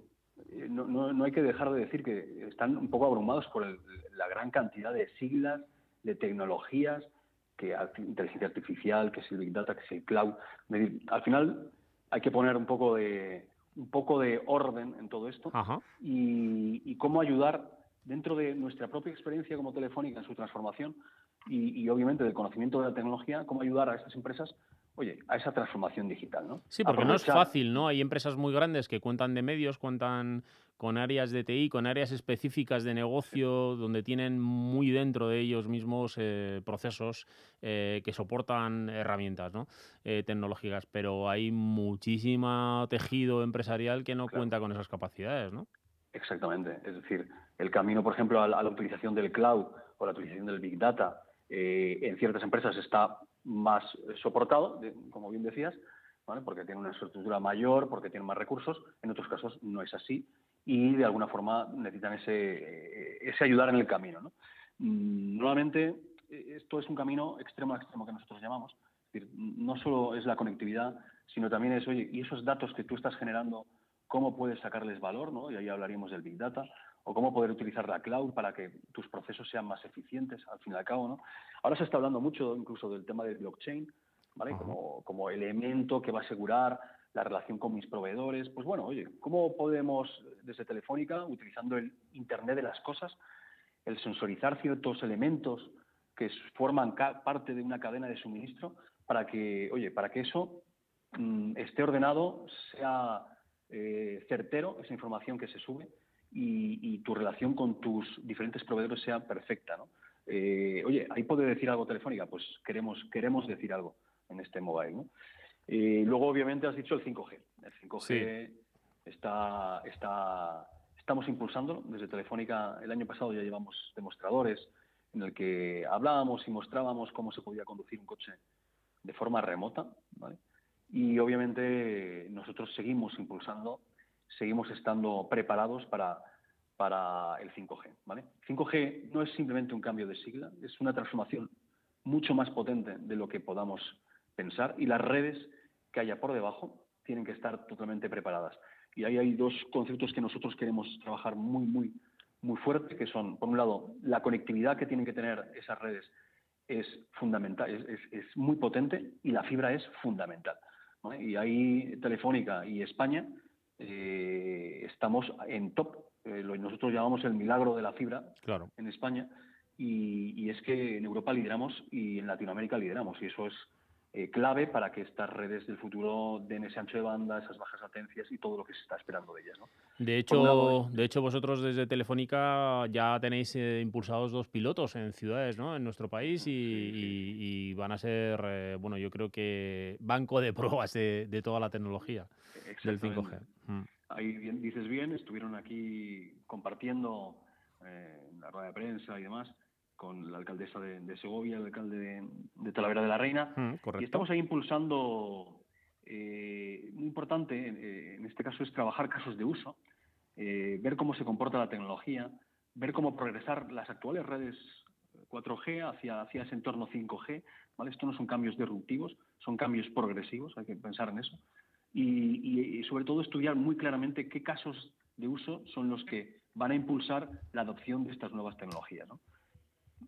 eh, no, no, no hay que dejar de decir que están un poco abrumados por el- la gran cantidad de siglas, de tecnologías, que inteligencia artificial, que es el Big Data, que es el cloud. Al final hay que poner un poco de un poco de orden en todo esto y, y cómo ayudar dentro de nuestra propia experiencia como Telefónica en su transformación y, y, obviamente del conocimiento de la tecnología, cómo ayudar a estas empresas, oye, a esa transformación digital, ¿no? Sí, porque no es fácil, ¿no? Hay empresas muy grandes que cuentan de medios, cuentan con áreas de TI, con áreas específicas de negocio, donde tienen muy dentro de ellos mismos eh, procesos eh, que soportan herramientas ¿no? Eh, tecnológicas, pero hay muchísimo tejido empresarial que no cuenta con esas capacidades, ¿no? Exactamente. Es decir, el camino, por ejemplo, a la, a la utilización del cloud o la utilización del big data en ciertas empresas está más soportado, como bien decías, ¿vale? porque tiene una estructura mayor, porque tiene más recursos. En otros casos no es así y de alguna forma necesitan ese, eh, ese ayudar en el camino. ¿no? Mm, Nuevamente, eh, esto es un camino extremo a extremo que nosotros llamamos. Es decir, no solo es la conectividad, sino también es, oye, y esos datos que tú estás generando, ¿cómo puedes sacarles valor? ¿no? Y ahí hablaríamos del Big Data, o cómo poder utilizar la cloud para que tus procesos sean más eficientes, al fin y al cabo. ¿no? Ahora se está hablando mucho incluso del tema del blockchain, ¿vale? Como, como elemento que va a asegurar la relación con mis proveedores. Pues bueno, oye, ¿cómo podemos desde Telefónica, utilizando el Internet de las cosas, el sensorizar ciertos elementos que forman parte de una cadena de suministro para que, oye, para que eso mm, esté ordenado, sea eh, certero esa información que se sube y, y tu relación con tus diferentes proveedores sea perfecta, ¿no? Eh, oye, ahí puede decir algo Telefónica, pues queremos queremos decir algo en este mobile, ¿no? Eh, luego, obviamente, has dicho el 5G. El 5G está, está, estamos impulsándolo desde Telefónica. El año pasado ya llevamos demostradores en el que hablábamos y mostrábamos cómo se podía conducir un coche de forma remota, ¿vale? Y obviamente nosotros seguimos impulsando, seguimos estando preparados para, para el 5G, ¿vale? 5G no es simplemente un cambio de sigla, es una transformación mucho más potente de lo que podamos pensar y las redes que haya por debajo tienen que estar totalmente preparadas. Y ahí hay dos conceptos que nosotros queremos trabajar muy, muy, muy fuerte, que son, por un lado, la conectividad que tienen que tener esas redes es fundamental, es, es- es muy potente y la fibra es fundamental. Y ahí Telefónica y España eh, estamos en top. Eh, lo que nosotros llamamos el milagro de la fibra Claro. en España y, y es que en Europa lideramos y en Latinoamérica lideramos y eso es eh, clave para que estas redes del futuro den ese ancho de banda, esas bajas latencias y todo lo que se está esperando de ellas. ¿no? De lado, hecho, de hecho, vosotros desde Telefónica ya tenéis eh, impulsados dos pilotos en ciudades, ¿no? En nuestro país y, y- y van a ser, eh, bueno, yo creo que banco de pruebas de, de toda la tecnología del 5G. Exactamente. Mm. Ahí bien- dices bien, estuvieron aquí compartiendo eh, en la rueda de prensa y demás con la alcaldesa de, de Segovia, el alcalde de, de Talavera de la Reina. Mm. Y estamos ahí impulsando, eh, muy importante, eh, en este caso es trabajar casos de uso, eh, ver cómo se comporta la tecnología, ver cómo progresar las actuales redes 4G hacia, hacia ese entorno 5G. ¿vale? Esto no son cambios disruptivos, son cambios progresivos, hay que pensar en eso. Y, y- y sobre todo estudiar muy claramente qué casos de uso son los que van a impulsar la adopción de estas nuevas tecnologías. ¿no?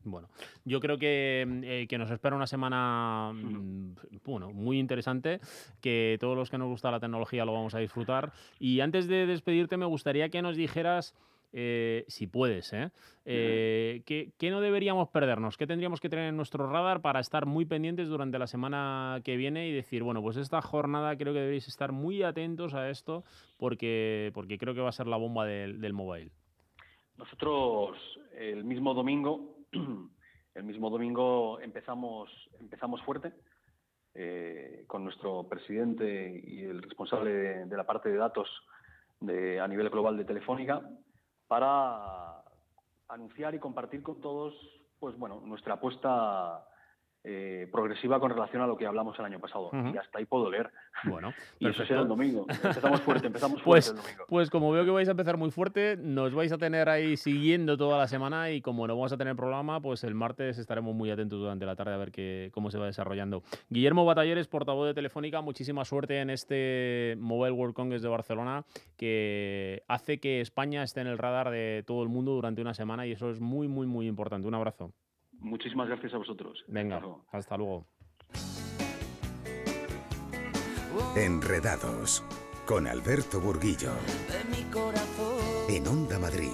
Bueno, yo creo que, mm, eh, que nos espera una semana mm, bueno, muy interesante, que todos los que nos gusta la tecnología lo vamos a disfrutar. Y antes de despedirte, me gustaría que nos dijeras, eh, si puedes, ¿eh? Eh, ¿qué, qué no deberíamos perdernos? ¿Qué tendríamos que tener en nuestro radar para estar muy pendientes durante la semana que viene y decir, bueno, pues esta jornada creo que deberéis estar muy atentos a esto porque, porque creo que va a ser la bomba del, del mobile? Nosotros el mismo domingo, el mismo domingo empezamos, empezamos fuerte eh, con nuestro presidente y el responsable de, la parte de datos de, a nivel global de Telefónica para anunciar y compartir con todos, pues bueno, nuestra apuesta eh, progresiva con relación a lo que hablamos el año pasado. Y hasta ahí puedo leer. Bueno, y eso será el domingo. Empezamos fuerte, empezamos fuerte Pues, el domingo. pues como veo que vais a empezar muy fuerte, nos vais a tener ahí siguiendo toda la semana y como no vamos a tener programa, pues el martes estaremos muy atentos durante la tarde a ver qué, cómo se va desarrollando. Guillermo Batalleres, portavoz de Telefónica, muchísima suerte en este Mobile World Congress de Barcelona que hace que España esté en el radar de todo el mundo durante una semana y eso es muy, muy, muy importante. Un abrazo. Muchísimas gracias a vosotros. Venga, Hasta luego. hasta luego. Enredados con Alberto Burguillo. de mi corazón. En Onda Madrid.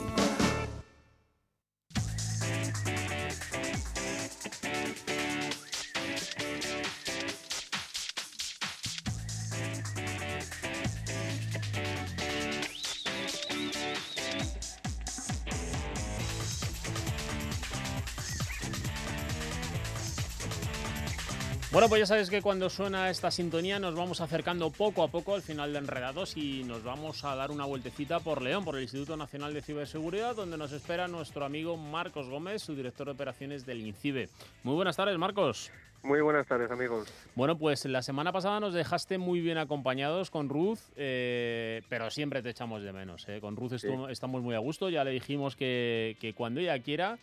Bueno, pues ya sabes que cuando suena esta sintonía nos vamos acercando poco a poco al final de Enredados y nos vamos a dar una vueltecita por León, por el Instituto Nacional de Ciberseguridad, donde nos espera nuestro amigo Marcos Gómez, su director de operaciones del INCIBE. Muy buenas tardes, Marcos. Muy buenas tardes, amigos. Bueno, pues la semana pasada nos dejaste muy bien acompañados con Ruth, eh, pero siempre te echamos de menos. ¿eh? Con Ruth estamos muy a gusto, ya le dijimos que, que cuando ella quiera,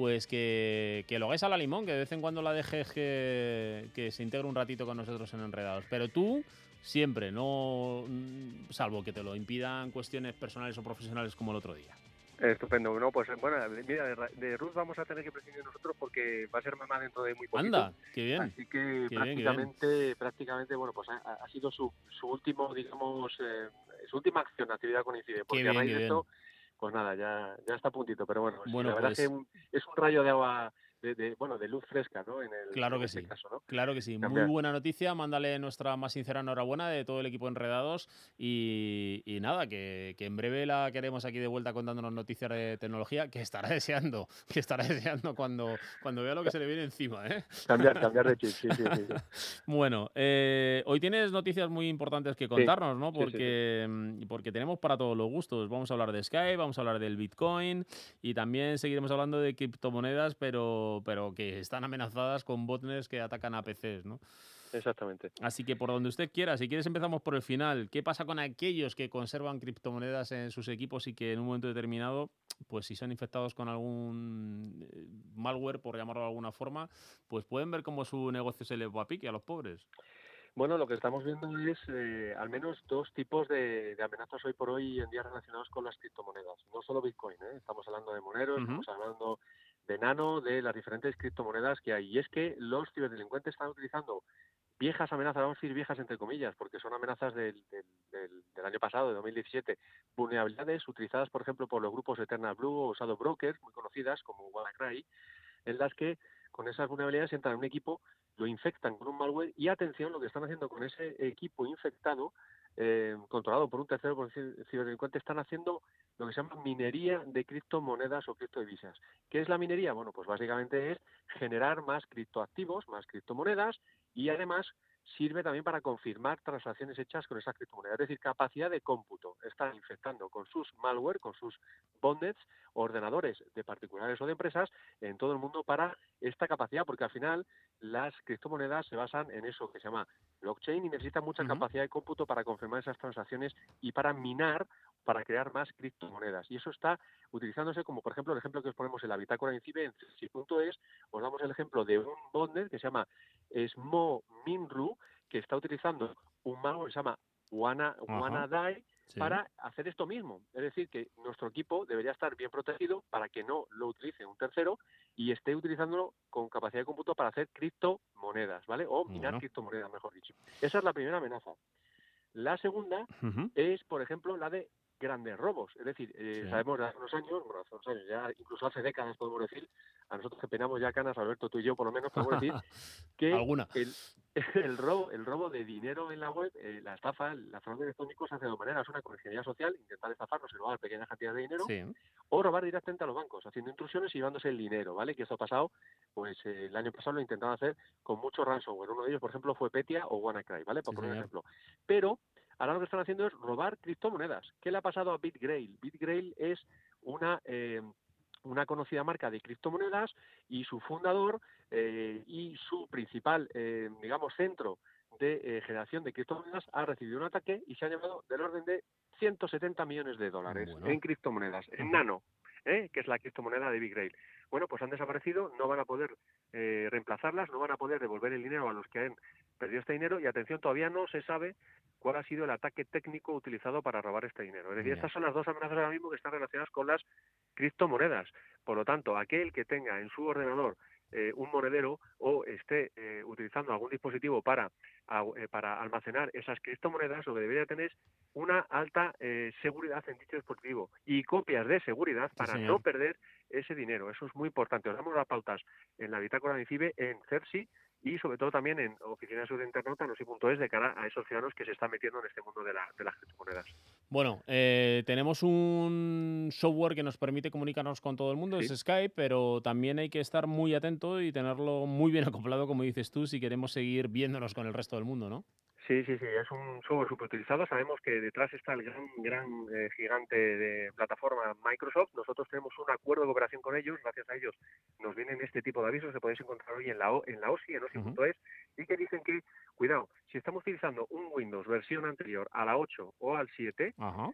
pues que, que lo hagáis a la limón, que de vez en cuando la dejes que, que se integre un ratito con nosotros en Enredados. Pero tú, siempre, no mm, salvo que te lo impidan cuestiones personales o profesionales como el otro día. Estupendo. No, pues bueno, mira, de, Ruth vamos a tener que prescindir nosotros porque va a ser mamá dentro de muy poquito. Anda, qué bien. Así que Qué bien. prácticamente, prácticamente, bueno, pues ha, ha sido su, su último, digamos, eh, su última acción, actividad con Incide. Porque bien, a raíz de esto, pues nada, ya, ya está a puntito. Pero bueno, la verdad pues- es que un- es un rayo de agua, de, de- bueno, de luz fresca, ¿no? En el, Claro en que este sí. caso, ¿no? Claro que sí. Muy Cambiar. buena noticia. Mándale nuestra más sincera enhorabuena de todo el equipo Enredados. Y, y nada, que, que en breve la queremos aquí de vuelta contándonos noticias de tecnología que estará deseando, que estará deseando cuando, cuando vea lo que se le viene encima. ¿eh? Cambiar, cambiar de chip, sí, sí, sí. sí. Bueno, eh, hoy tienes noticias muy importantes que contarnos, ¿no? Porque, mm, porque tenemos para todos los gustos. Vamos a hablar de Skype, vamos a hablar del Bitcoin y también seguiremos hablando de criptomonedas, pero, pero que están amenazadas con botnets que atacan a PCs, ¿no? Exactamente. Así que por donde usted quiera, si quieres empezamos por el final. ¿Qué pasa con aquellos que conservan criptomonedas en sus equipos y que en un momento determinado, pues si son infectados con algún eh, malware, por llamarlo de alguna forma, pues pueden ver cómo su negocio se les va a pique a los pobres? Bueno, lo que estamos viendo es eh, al menos dos tipos de, de amenazas hoy por hoy en día relacionados con las criptomonedas. No solo Bitcoin, ¿eh? estamos hablando de Monero, Ujú. estamos hablando de Nano, de las diferentes criptomonedas que hay. Y es que los ciberdelincuentes están utilizando viejas amenazas, vamos a decir viejas entre comillas, porque son amenazas del, del, año pasado, de 2017, vulnerabilidades utilizadas, por ejemplo, por los grupos Eternal Blue o Shadow Brokers, muy conocidas como WannaCry, en las que con esas vulnerabilidades entran en un equipo, lo infectan con un malware y atención, lo que están haciendo con ese equipo infectado, eh, controlado por un tercero, por ciberdelincuente, están haciendo lo que se llama minería de criptomonedas o criptodivisas. ¿Qué es la minería? Bueno, pues básicamente es generar más criptoactivos, más criptomonedas y además sirve también para confirmar transacciones hechas con esas criptomonedas, es decir, capacidad de cómputo. Están infectando con sus malware, con sus botnets, ordenadores de particulares o de empresas en todo el mundo para esta capacidad, porque al final las criptomonedas se basan en eso que se llama blockchain y necesitan mucha capacidad de cómputo para confirmar esas transacciones y para minar, para crear más criptomonedas. Y eso está utilizándose como, por ejemplo, el ejemplo que os ponemos en la bitácora de en CSI.es, os damos el ejemplo de un botnet que se llama Smo Minru, que está utilizando un malware que se llama. WannaDie Sí. para hacer esto mismo. Es decir, que nuestro equipo debería estar bien protegido para que no lo utilice un tercero y esté utilizándolo con capacidad de cómputo para hacer criptomonedas, ¿vale? O minar Bueno. criptomonedas, mejor dicho. Esa es la primera amenaza. La segunda es, por ejemplo, la de grandes robos. Es decir, eh, Sí. sabemos de hace unos años, bueno, hace unos años, ya incluso hace décadas podemos decir, a nosotros que penamos ya canas, Alberto, tú y yo por lo menos, podemos decir que Alguna. el, el robo, el robo de dinero en la web, eh, la estafa, la fraude electrónico se hace de dos maneras. Una con ingeniería social, intentar estafarnos y robar pequeñas cantidades de dinero, Sí. o robar directamente a los bancos, haciendo intrusiones y llevándose el dinero, ¿vale? Que esto ha pasado, pues eh, el año pasado lo intentaron hacer con mucho ransomware. Uno de ellos, por ejemplo, fue Petia o WannaCry, ¿vale? Por Sí, poner un ejemplo. Pero ahora lo que están haciendo es robar criptomonedas. ¿Qué le ha pasado a BitGrail? BitGrail es una... eh, una conocida marca de criptomonedas y su fundador eh, y su principal, eh, digamos, centro de eh, generación de criptomonedas ha recibido un ataque y se ha llevado del orden de 170 millones de dólares Bueno. en criptomonedas, en. Nano, ¿eh? que es la criptomoneda de Big Grail. Bueno, pues han desaparecido, no van a poder eh, reemplazarlas, no van a poder devolver el dinero a los que han perdido este dinero y atención, todavía no se sabe cuál ha sido el ataque técnico utilizado para robar este dinero. Es decir, estas son las dos amenazas ahora mismo que están relacionadas con las criptomonedas. Por lo tanto, aquel que tenga en su ordenador eh, un monedero o esté eh, utilizando algún dispositivo para, au- eh, para almacenar esas criptomonedas, lo que debería tener es una alta eh, seguridad en dicho dispositivo y copias de seguridad para no perder ese dinero. Eso es muy importante. Os damos las pautas en la bitácora de INCIBE, en CERSI y sobre todo también en Oficina de Internauta, no sé punto es, de cara a esos ciudadanos que se están metiendo en este mundo de, la- de las criptomonedas. Bueno, eh, tenemos un software que nos permite comunicarnos con todo el mundo, Sí. es Skype, pero también hay que estar muy atento y tenerlo muy bien acoplado, como dices tú, si queremos seguir viéndonos con el resto del mundo, ¿no? Sí, sí, sí, es un software súper utilizado. Sabemos que detrás está el gran, gran eh, gigante de plataforma Microsoft. Nosotros tenemos un acuerdo de cooperación con ellos. Gracias a ellos nos vienen este tipo de avisos que podéis encontrar hoy en la, O- en la OSI, en OSI.es, y que dicen que, cuidado, si estamos utilizando un Windows versión anterior a la 8 o al 7, Ajá.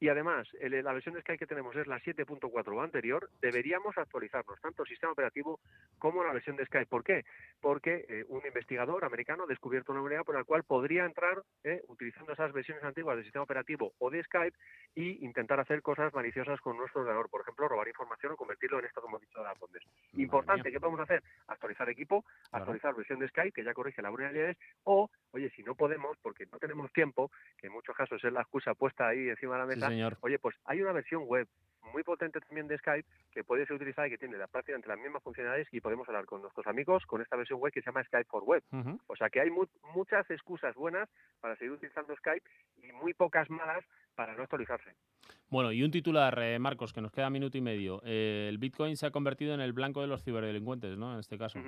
y además el- la versión de Skype que tenemos es la 7.4 o anterior, deberíamos actualizarnos tanto el sistema operativo como la versión de Skype. ¿Por qué? Porque eh, un investigador americano ha descubierto una manera por la cual podría entrar eh, utilizando esas versiones antiguas del sistema operativo o de Skype y intentar hacer cosas maliciosas con nuestro ordenador. Por ejemplo, robar información o convertirlo en esto que hemos dicho de las bondes. Importante, ¿qué podemos hacer? Actualizar equipo, actualizar versión de Skype, que ya corrige las vulnerabilidades, o, oye, si no podemos, porque no tenemos tiempo, que en muchos casos es la excusa puesta ahí encima de la Sí, mesa, señor. oye, pues hay una versión web muy potente también de Skype que puede ser utilizada y que tiene la prácticamente las mismas funcionalidades y podemos hablar con nuestros amigos con esta versión web que se llama Skype for Web. O sea que hay mu- muchas excusas buenas para seguir utilizando Skype y muy pocas malas para no actualizarse. Bueno, y un titular, eh, Marcos, que nos queda minuto y medio. Eh, el Bitcoin se ha convertido en el blanco de los ciberdelincuentes, ¿no? En este caso.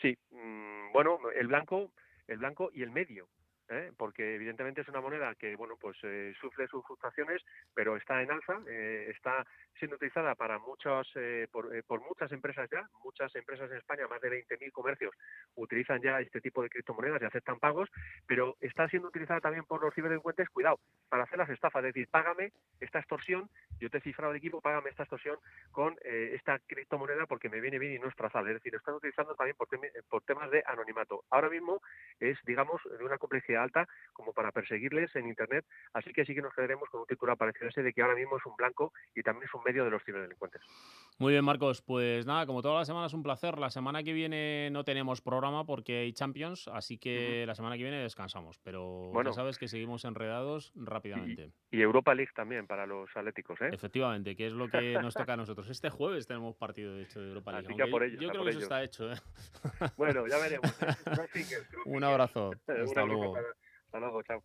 Sí, mm, bueno, el blanco, el blanco y el medio. ¿Eh? porque evidentemente es una moneda que bueno pues eh, sufre sus fluctuaciones pero está en alza eh, está siendo utilizada para muchos eh, por, eh, por muchas empresas ya muchas empresas en España más de 20.000 comercios utilizan ya este tipo de criptomonedas y aceptan pagos pero está siendo utilizada también por los ciberdelincuentes cuidado para hacer las estafas es decir págame esta extorsión yo te he cifrado el equipo págame esta extorsión con esta criptomoneda porque me viene bien y no es trazable es decir lo están utilizando también por, por temas de anonimato ahora mismo es digamos de una complejidad alta como para perseguirles en Internet, así que sí que nos quedaremos con un titular parecido ese de que ahora mismo es un blanco y también es un medio de los ciberdelincuentes. Muy bien, Marcos. Pues nada, como todas las semanas, un placer. La semana que viene no tenemos programa porque hay Champions, así que la semana que viene descansamos. Pero Bueno. ya sabes que seguimos enredados rápidamente. Y Europa League también para los atléticos, ¿eh? Efectivamente, que es lo que nos toca a nosotros. Este jueves tenemos partido, de hecho, de Europa League. Así que a aunque por ellos, yo creo por que eso está hecho. ¿eh? Bueno, ya veremos. Cross Un abrazo. Hasta luego. Hasta luego, chao.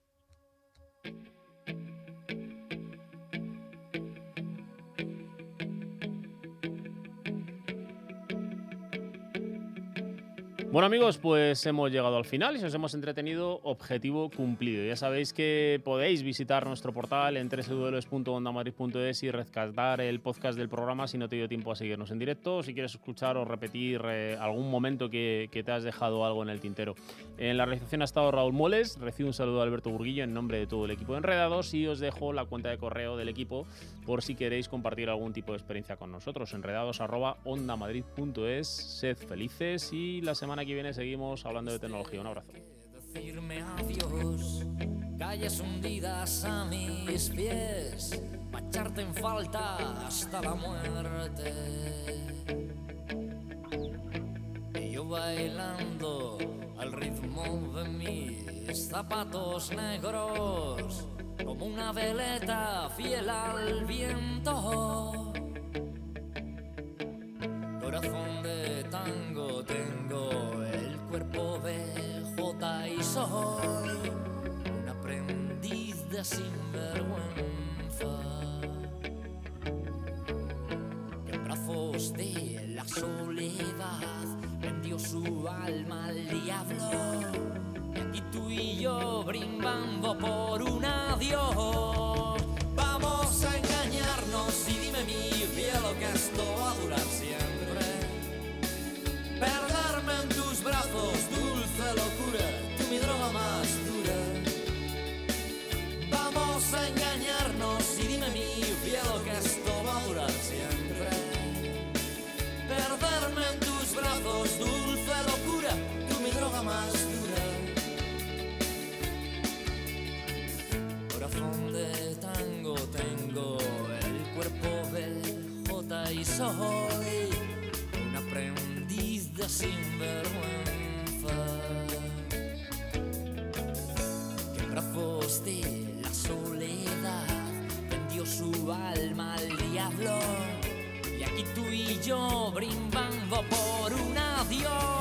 Bueno amigos, pues hemos llegado al final y si os hemos entretenido, objetivo cumplido. Ya sabéis que podéis visitar nuestro portal en www.ondamadrid.es y rescatar el podcast del programa si no te dio tiempo a seguirnos en directo si quieres escuchar o repetir eh, algún momento que, te has dejado algo en el tintero. En la realización ha estado Raúl Moles, recibo un saludo de Alberto Burguillo en nombre de todo el equipo de Enredados y os dejo la cuenta de correo del equipo por si queréis compartir algún tipo de experiencia con nosotros. Enredados@ondamadrid.es. Sed felices y la semana que viene seguimos hablando de tecnología. Un abrazo. decirme adiós. Calles hundidas a mis pies, pa' echarte en falta hasta la muerte. Y yo bailando al ritmo de mis zapatos negros, como una veleta fiel al viento. Corazón de tango tengo soy un aprendiz de sinvergüenza. En brazos de la soledad vendió su alma al diablo. Y aquí tú y yo brindando por un adiós. Soy un aprendiz de sinvergüenza. Que en brazos de la soledad vendió su alma al diablo. Y aquí tú y yo brindando por un adiós.